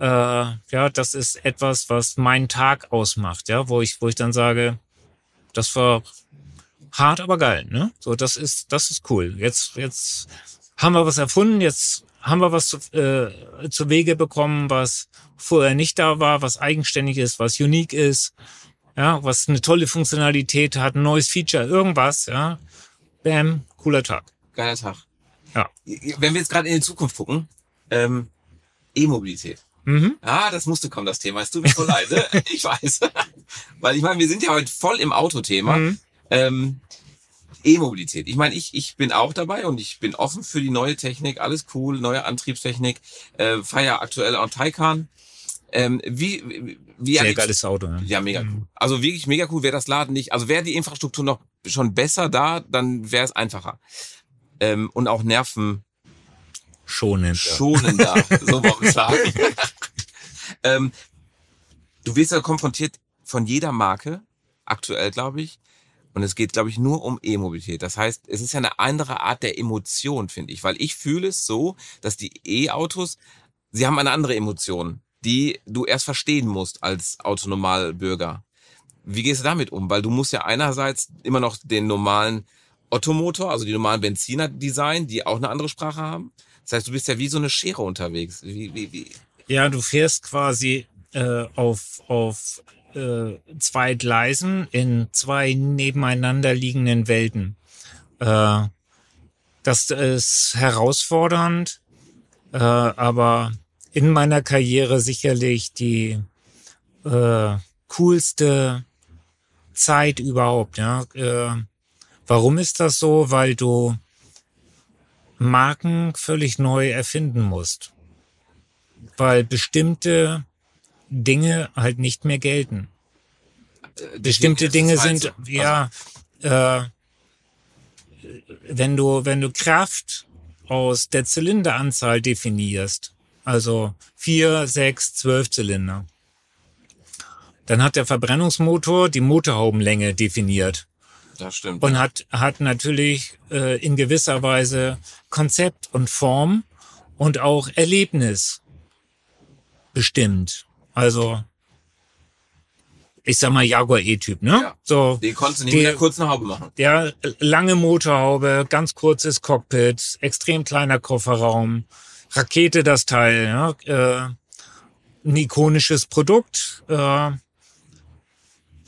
äh, ja, das ist etwas, was meinen Tag ausmacht, ja, wo ich, wo ich dann sage, das war hart, aber geil, ne? So, das ist, das ist cool. Jetzt, jetzt haben wir was erfunden, jetzt haben wir was zu, äh, zu Wege bekommen, was vorher nicht da war, was eigenständig ist, was unique ist, ja, was eine tolle Funktionalität hat, ein neues Feature, irgendwas, ja. Bam, cooler Tag geiler Tag. Ja. Wenn wir jetzt gerade in die Zukunft gucken, ähm, E-Mobilität. Mhm. Ah, das musste kommen, das Thema. Es tut mir voll leid. Ne? Ich weiß. Weil ich meine, wir sind ja heute voll im Autothema. Mhm. Ähm, E-Mobilität. Ich meine, ich, ich bin auch dabei und ich bin offen für die neue Technik. Alles cool, neue Antriebstechnik. Äh, feier aktuell auch Taycan. Ähm, wie, wie Sehr geiles Auto. Ne? Ja, mega mhm. cool. Also wirklich mega cool. Wäre das Laden nicht, also wäre die Infrastruktur noch schon besser da, dann wäre es einfacher ähm, und auch Nerven schonender. Schonender, so wollen wir sagen. ähm, du wirst ja konfrontiert von jeder Marke, aktuell glaube ich, und es geht, glaube ich, nur um E-Mobilität. Das heißt, es ist ja eine andere Art der Emotion, finde ich, weil ich fühle es so, dass die E-Autos, sie haben eine andere Emotion, die du erst verstehen musst als Autonomalbürger. Wie gehst du damit um? Weil du musst ja einerseits immer noch den normalen Ottomotor, also die normalen Benziner-Design, die auch eine andere Sprache haben. Das heißt, du bist ja wie so eine Schere unterwegs. Wie, wie, wie? Ja, du fährst quasi äh, auf, auf äh, zwei Gleisen in zwei nebeneinander liegenden Welten. Äh, das ist herausfordernd, äh, aber in meiner Karriere sicherlich die äh, coolste Zeit überhaupt. Ja. Äh, Warum ist das so? Weil du Marken völlig neu erfinden musst. Weil bestimmte Dinge halt nicht mehr gelten. Äh, Bestimmte Dinge halt sind, so. ja, äh, wenn du, wenn du Kraft aus der Zylinderanzahl definierst, also vier, sechs, zwölf Zylinder, dann hat der Verbrennungsmotor die Motorhaubenlänge definiert Also, das stimmt. und hat, hat natürlich äh, in gewisser Weise Konzept und Form und auch Erlebnis bestimmt. Also, ich sag mal Jaguar E-Typ, ne? Ja. So, Den konntest du nicht die- mit einer kurzen Haube machen. ja, lange Motorhaube, ganz kurzes Cockpit, extrem kleiner Kofferraum, Rakete das Teil, ja, äh, ein ikonisches Produkt, äh,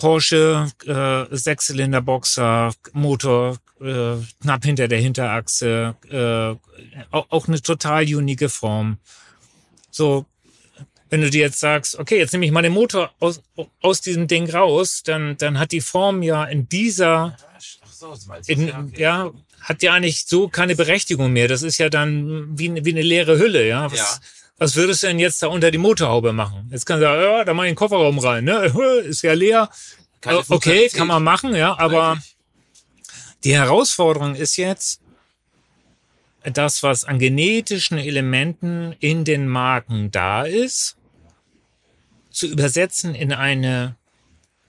Porsche, äh, Sechszylinder Boxer, Motor äh, knapp hinter der Hinterachse, äh, auch, auch eine total unique Form. So, wenn du dir jetzt sagst, okay, jetzt nehme ich mal den Motor aus, aus diesem Ding raus, dann, dann hat die Form ja in dieser so, in, ja, hat ja eigentlich so keine Berechtigung mehr. Das ist ja dann wie, wie eine leere Hülle, ja. Was, Ja. Was würdest du denn jetzt da unter die Motorhaube machen? Jetzt kannst du sagen, ja, da mach ich den Kofferraum rein, ne? Ist ja leer. Keine Äh, okay, kann man machen, ja, aber Eigentlich. die Herausforderung ist jetzt, das, was an genetischen Elementen in den Marken da ist, zu übersetzen in eine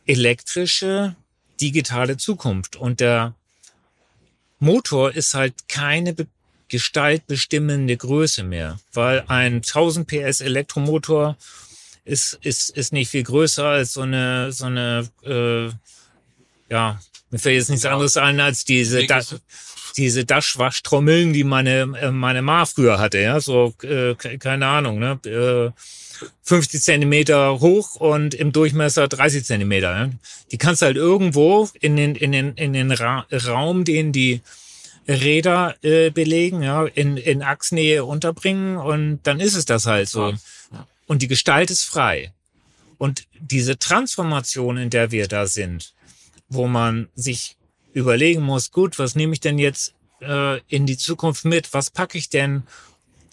elektrische, digitale Zukunft. Und der Motor ist halt keine gestaltbestimmende Größe mehr, weil ein 1000 PS Elektromotor ist, ist, ist nicht viel größer als so eine, so eine, äh, ja, mir fällt jetzt nichts Ja. anderes ein als diese, da, diese Daschwaschtrommeln, die meine, äh, meine Ma früher hatte, ja, so, äh, ke- keine Ahnung, ne, äh, 50 Zentimeter hoch und im Durchmesser 30 Zentimeter. Ja? Die kannst du halt irgendwo in den, in den, in den Ra Raum, den die Räder äh, belegen, ja, in, in Achsnähe unterbringen und dann ist es das halt so. Und die Gestalt ist frei. Und diese Transformation, in der wir da sind, wo man sich überlegen muss, gut, was nehme ich denn jetzt äh, in die Zukunft mit? Was packe ich denn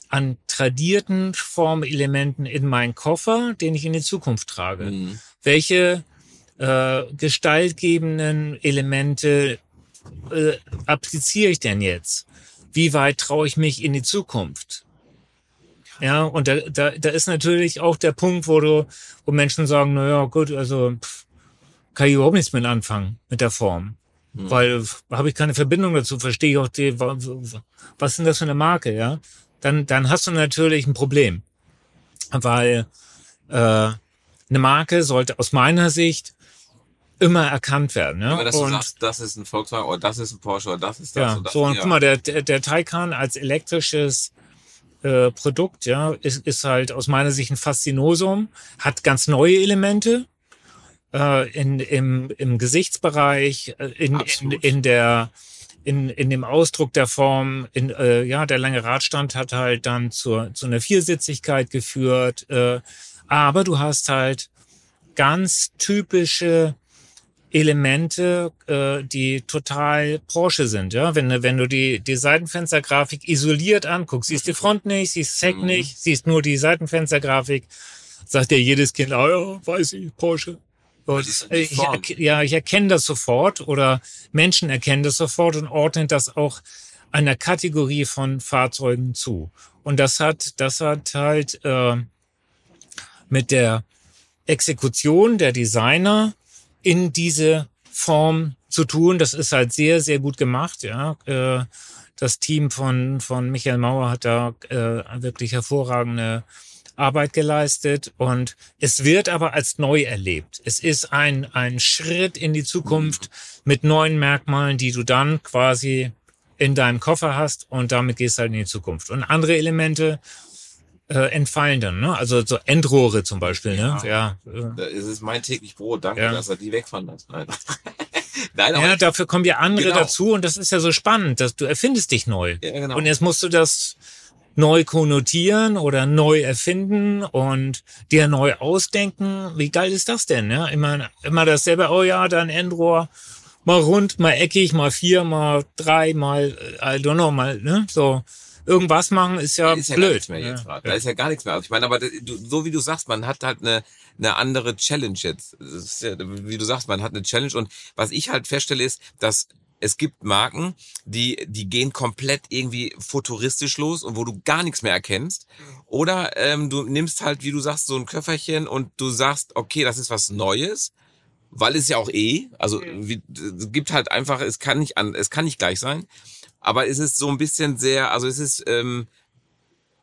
an tradierten Formelementen in meinen Koffer, den ich in die Zukunft trage? Mhm. Welche äh, gestaltgebenden Elemente äh, appliziere ich denn jetzt? Wie weit traue ich mich in die Zukunft? Ja, und da, da, da ist natürlich auch der Punkt, wo du, wo Menschen sagen, na ja, gut, also pff, kann ich überhaupt nichts mit anfangen mit der Form. Mhm. Weil habe ich keine Verbindung dazu, verstehe ich auch die, wa- wa- was denn das für eine Marke, ja? Dann, dann hast du natürlich ein Problem. Weil äh, eine Marke sollte aus meiner Sicht immer erkannt werden. Dass du und, sagst, das ist ein Volkswagen oder das ist ein Porsche oder das ist das ja, und das. so und ja. guck mal, der, der, Taycan als elektrisches äh, Produkt, ja, ist, ist halt aus meiner Sicht ein Faszinosum, hat ganz neue Elemente äh, in, im, im Gesichtsbereich, äh, in, in, in der in, in dem Ausdruck der Form, in, äh, ja, der lange Radstand hat halt dann zur, zu einer Viersitzigkeit geführt. Äh, aber du hast halt ganz typische Elemente, äh, die total Porsche sind. Ja, wenn, du- wenn du die, die Seitenfenstergrafik isoliert anguckst, siehst die Front nicht, siehst das Heck Mhm. nicht, siehst nur die Seitenfenstergrafik, sagt dir jedes Kind, ah ja, weiß ich, Porsche. Und ist die ich, ja, ich erkenne das sofort oder Menschen erkennen das sofort und ordnen das auch einer Kategorie von Fahrzeugen zu. Und das hat, das hat halt äh, mit der Exekution der Designer in diese Form zu tun. Das ist halt sehr, sehr gut gemacht. Ja, äh, das Team von von Michael Mauer hat da äh, wirklich hervorragende Arbeit geleistet und es wird aber als neu erlebt. Es ist ein ein Schritt in die Zukunft mit neuen Merkmalen, die du dann quasi in deinem Koffer hast und damit gehst halt in die Zukunft. Und andere Elemente äh, entfallen dann, ne? Also so Endrohre zum Beispiel, ne? Ja. äh, Da ist es mein täglich Brot. Danke, Ja. dass er die wegfahren hat. Nein, Nein aber Ja, dafür kommen ja andere Genau. dazu und das ist ja so spannend, dass du erfindest dich neu. Ja, genau. Und jetzt musst du das neu konnotieren oder neu erfinden und dir neu ausdenken. Wie geil ist das denn? Ja? Immer, immer dasselbe, oh ja, dann Endrohr mal rund, mal eckig, mal vier, mal drei, mal, äh, I don't know, mal, ne, so. Irgendwas machen ist ja, ist ja blöd. gar nichts mehr jetzt Ja. gerade. Da ist ja gar nichts mehr. Also ich meine, aber das- du, so wie du sagst, man hat halt eine, eine andere Challenge jetzt. Ja, wie du sagst, man hat eine Challenge und was ich halt feststelle ist, dass es gibt Marken, die, die gehen komplett irgendwie futuristisch los und wo du gar nichts mehr erkennst. Oder ähm, du nimmst halt, wie du sagst, so ein Köfferchen und du sagst, okay, das ist was Neues, weil es ja auch eh, also wie, es gibt halt einfach, es kann nicht an, es kann nicht gleich sein. Aber es ist so ein bisschen sehr, also es ist ähm,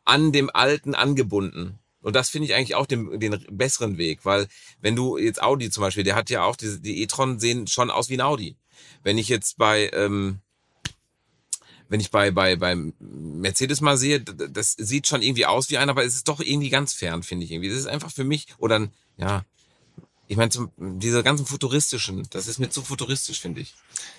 an dem Alten angebunden. Und das finde ich eigentlich auch den, den besseren Weg, weil wenn du jetzt Audi zum Beispiel, der hat ja auch, die, die e-tron sehen schon aus wie ein Audi. Wenn ich jetzt bei, ähm, wenn ich bei, bei, beim Mercedes mal sehe, das sieht schon irgendwie aus wie einer, aber es ist doch irgendwie ganz fern, finde ich irgendwie. Das ist einfach für mich, oder ja, ich meine, diese ganzen futuristischen, das ist mir zu futuristisch, finde ich.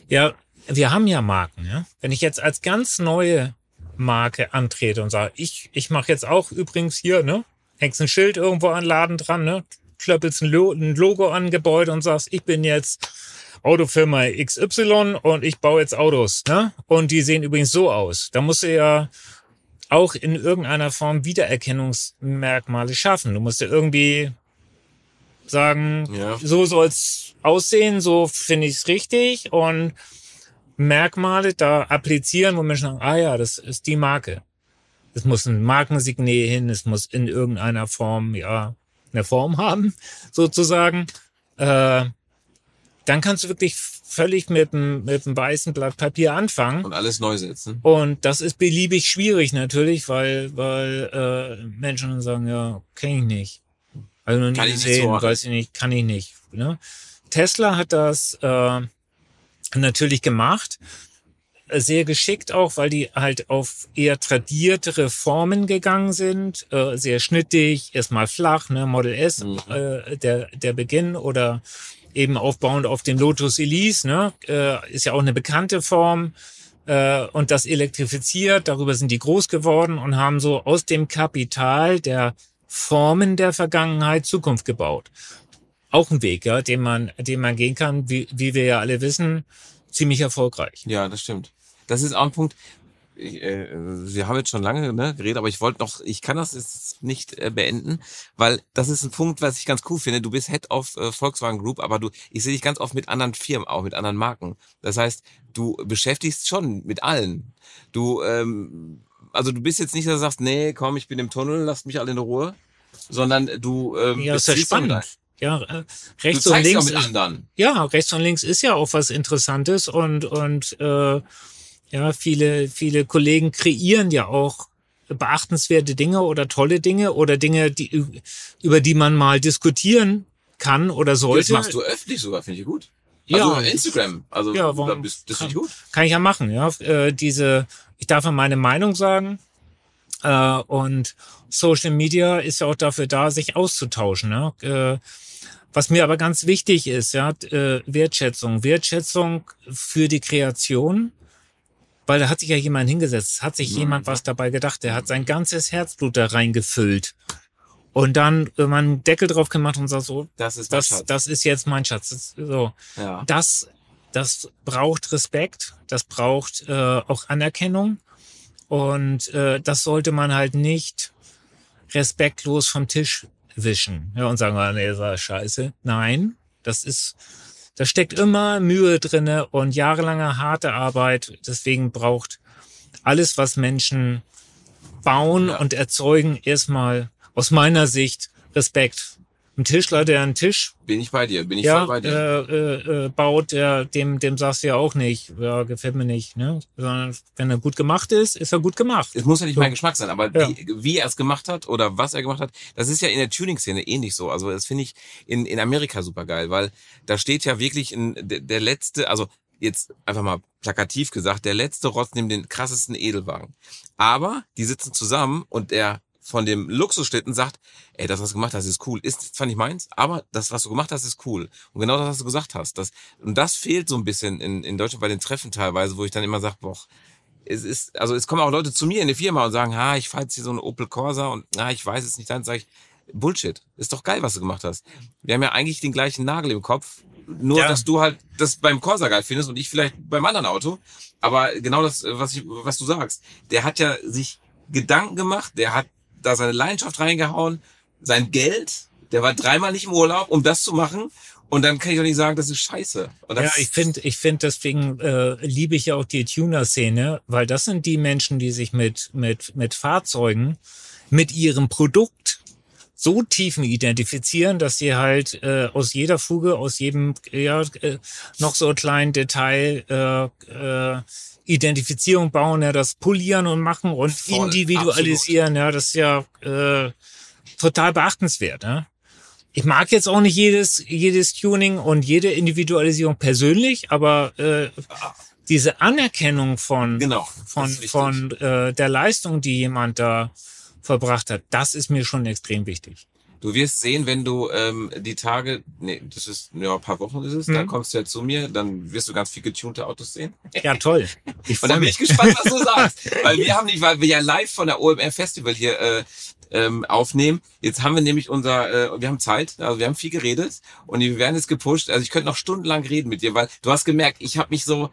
Ja, wir haben ja Marken, ja. Wenn ich jetzt als ganz neue Marke antrete und sage, ich, ich mache jetzt auch übrigens hier, ne, hängst ein Schild irgendwo an den Laden dran, ne, klöppelst ein, Lo ein Logo an Gebäude und sagst, ich bin jetzt Autofirma XY und ich baue jetzt Autos, ne? Und die sehen übrigens so aus. Da musst du ja auch in irgendeiner Form Wiedererkennungsmerkmale schaffen. Du musst ja irgendwie sagen, Ja. so soll's aussehen, so finde ich's richtig und Merkmale da applizieren, wo Menschen sagen, ah ja, das ist die Marke. Es muss ein Markensignet hin, es muss in irgendeiner Form, ja, eine Form haben, sozusagen. Äh, dann kannst du wirklich völlig mit einem mit einem weißen Blatt Papier anfangen. Und alles neu setzen. Und das ist beliebig schwierig natürlich, weil, weil äh, Menschen dann sagen, ja, kenne ich nicht. Also noch nie Kann ich nicht gesehen, zuordnen. weiß ich nicht, kann ich nicht. Ne? Tesla hat das äh, natürlich gemacht. Äh, Sehr geschickt auch, weil die halt auf eher tradiertere Formen gegangen sind. Äh, sehr schnittig, erstmal flach, ne? Model S, Mhm. äh, der, der Beginn oder eben aufbauend auf den Lotus Elise, ne? Äh, ist ja auch eine bekannte Form äh, und das elektrifiziert. Darüber sind die groß geworden und haben so aus dem Kapital der Formen der Vergangenheit Zukunft gebaut. Auch ein Weg, ja, den man, den man gehen kann, wie, wie wir ja alle wissen, ziemlich erfolgreich. Ja, das stimmt. Das ist auch ein Punkt. Ich, äh, wir haben jetzt schon lange ne, geredet, aber ich wollte noch, ich kann das jetzt nicht äh, beenden, weil das ist ein Punkt, was ich ganz cool finde. Du bist Head of äh, Volkswagen Group, aber du, ich sehe dich ganz oft mit anderen Firmen auch, mit anderen Marken. Das heißt, du beschäftigst schon mit allen. Du, ähm, also du bist jetzt nicht, dass du sagst, nee, komm, ich bin im Tunnel, lasst mich alle in Ruhe, sondern du ähm, Ja, ist ja spannend. Ja, äh, rechts und ja links mit ist, ja, rechts und links ist ja auch was Interessantes und und äh, ja, viele viele Kollegen kreieren ja auch beachtenswerte Dinge oder tolle Dinge oder Dinge, die über die man mal diskutieren kann oder Das sollte. machst du öffentlich sogar, finde ich gut. Ja. Also Instagram, also Ja, warum- bist, das finde ich gut. Kann ich ja machen, ja. Äh, diese, ich darf ja meine Meinung sagen. Äh, und Social Media ist ja auch dafür da, sich auszutauschen. Ja? Äh, was mir aber ganz wichtig ist, ja, äh, Wertschätzung. Wertschätzung für die Kreation. Weil da hat sich ja jemand hingesetzt, hat sich Mhm. jemand was dabei gedacht, der hat sein ganzes Herzblut da reingefüllt. Und dann äh, man einen Deckel drauf gemacht und sagt so, Das ist das, das ist jetzt mein Schatz. Das, so ja. das, das braucht Respekt, das braucht äh, auch Anerkennung und äh, das sollte man halt nicht respektlos vom Tisch wischen ja, und sagen, ah, nee, das war scheiße. Nein, das ist, da steckt immer Mühe drinne und jahrelange harte Arbeit. Deswegen braucht alles, was Menschen bauen und erzeugen, erstmal aus meiner Sicht Respekt. Ein Tischler, der einen Tisch Bin ich bei dir, bin ich ja, voll bei dir. äh, äh, äh, baut, der, dem, dem sagst du ja auch nicht, ja, gefällt mir nicht, ne? Sondern wenn er gut gemacht ist, ist er gut gemacht. es muss ja nicht so. mein Geschmack sein, aber Ja. wie, wie er es gemacht hat oder was er gemacht hat, das ist ja in der Tuning-Szene ähnlich so. Also das finde ich in, in Amerika super geil, weil da steht ja wirklich in, der, der letzte, also jetzt einfach mal plakativ gesagt, der letzte Rotz nimmt den krassesten Edelwagen. Aber die sitzen zusammen und der von dem Luxusstädten sagt, ey, das, was du gemacht hast, ist cool. Ist zwar nicht meins, aber das, was du gemacht hast, ist cool. Und genau das, was du gesagt hast. Das, und das fehlt so ein bisschen in, in Deutschland bei den Treffen teilweise, wo ich dann immer sage, boah, es ist, also es kommen auch Leute zu mir in die Firma und sagen, ha, ich fahre jetzt hier so eine Opel Corsa und na, ich weiß es nicht, dann sage ich, Bullshit. Ist doch geil, was du gemacht hast. Wir haben ja eigentlich den gleichen Nagel im Kopf. Nur, Ja. dass du halt das beim Corsa geil findest und ich vielleicht beim anderen Auto. Aber genau das, was ich, was du sagst. Der hat ja sich Gedanken gemacht, der hat da seine Leidenschaft reingehauen, sein Geld, der war dreimal nicht im Urlaub, um das zu machen. Und dann kann ich doch nicht sagen, das ist scheiße. Und das, Ja, ich finde, ich finde, deswegen äh, liebe ich ja auch die Tuner-Szene, weil das sind die Menschen, die sich mit mit mit Fahrzeugen, mit ihrem Produkt so tiefen identifizieren, dass sie halt äh, aus jeder Fuge, aus jedem ja äh, noch so kleinen Detail äh, äh, Identifizierung bauen, ja, das polieren und machen und Voll, individualisieren, ja, das ist ja äh, total beachtenswert. Ja? Ich mag jetzt auch nicht jedes, jedes Tuning und jede Individualisierung persönlich, aber äh, diese Anerkennung von, Genau. von, von äh, der Leistung, die jemand da verbracht hat, das ist mir schon extrem wichtig. Du wirst sehen, wenn du ähm, die Tage, nee, das ist, ja, ein paar Wochen ist es, dann Mhm. kommst du ja zu mir, dann wirst du ganz viel getunte Autos sehen. Ja, toll. Ich Und dann bin ich gespannt, was du sagst. Weil wir haben nicht, weil wir ja live von der OMR Festival hier äh, ähm, aufnehmen. Jetzt haben wir nämlich unser, äh, wir haben Zeit, also wir haben viel geredet und wir werden jetzt gepusht. Also ich könnte noch stundenlang reden mit dir, weil du hast gemerkt, ich habe mich so,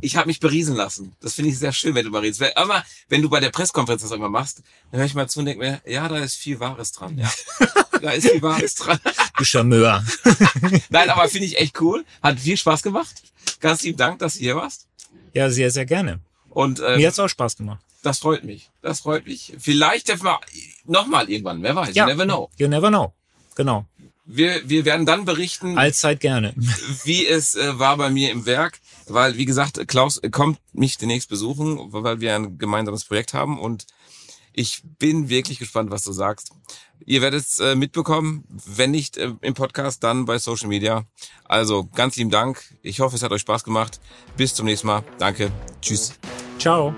ich habe mich beriesen lassen. Das finde ich sehr schön, wenn du mal redest. Aber wenn du bei der Pressekonferenz das immer machst, dann höre ich mal zu und denke mir, ja, da ist viel Wahres dran. Ja, da ist viel Wahres dran. Du Charmeur. Nein, aber finde ich echt cool. Hat viel Spaß gemacht. Ganz lieben Dank, dass du hier warst. Ja, sehr, sehr gerne. Und äh, Mir hat's auch Spaß gemacht. das freut mich. Das freut mich. Vielleicht treffen wir nochmal irgendwann. Wer weiß. Ja. You never know. You never know. Genau. Wir, wir werden dann berichten, Allzeit gerne. wie es äh, war bei mir im Werk. Weil, wie gesagt, Klaus kommt mich demnächst besuchen, weil wir ein gemeinsames Projekt haben. Und ich bin wirklich gespannt, was du sagst. Ihr werdet es äh, mitbekommen. Wenn nicht äh, im Podcast, dann bei Social Media. Also ganz lieben Dank. Ich hoffe, es hat euch Spaß gemacht. Bis zum nächsten Mal. Danke. Tschüss. Ciao.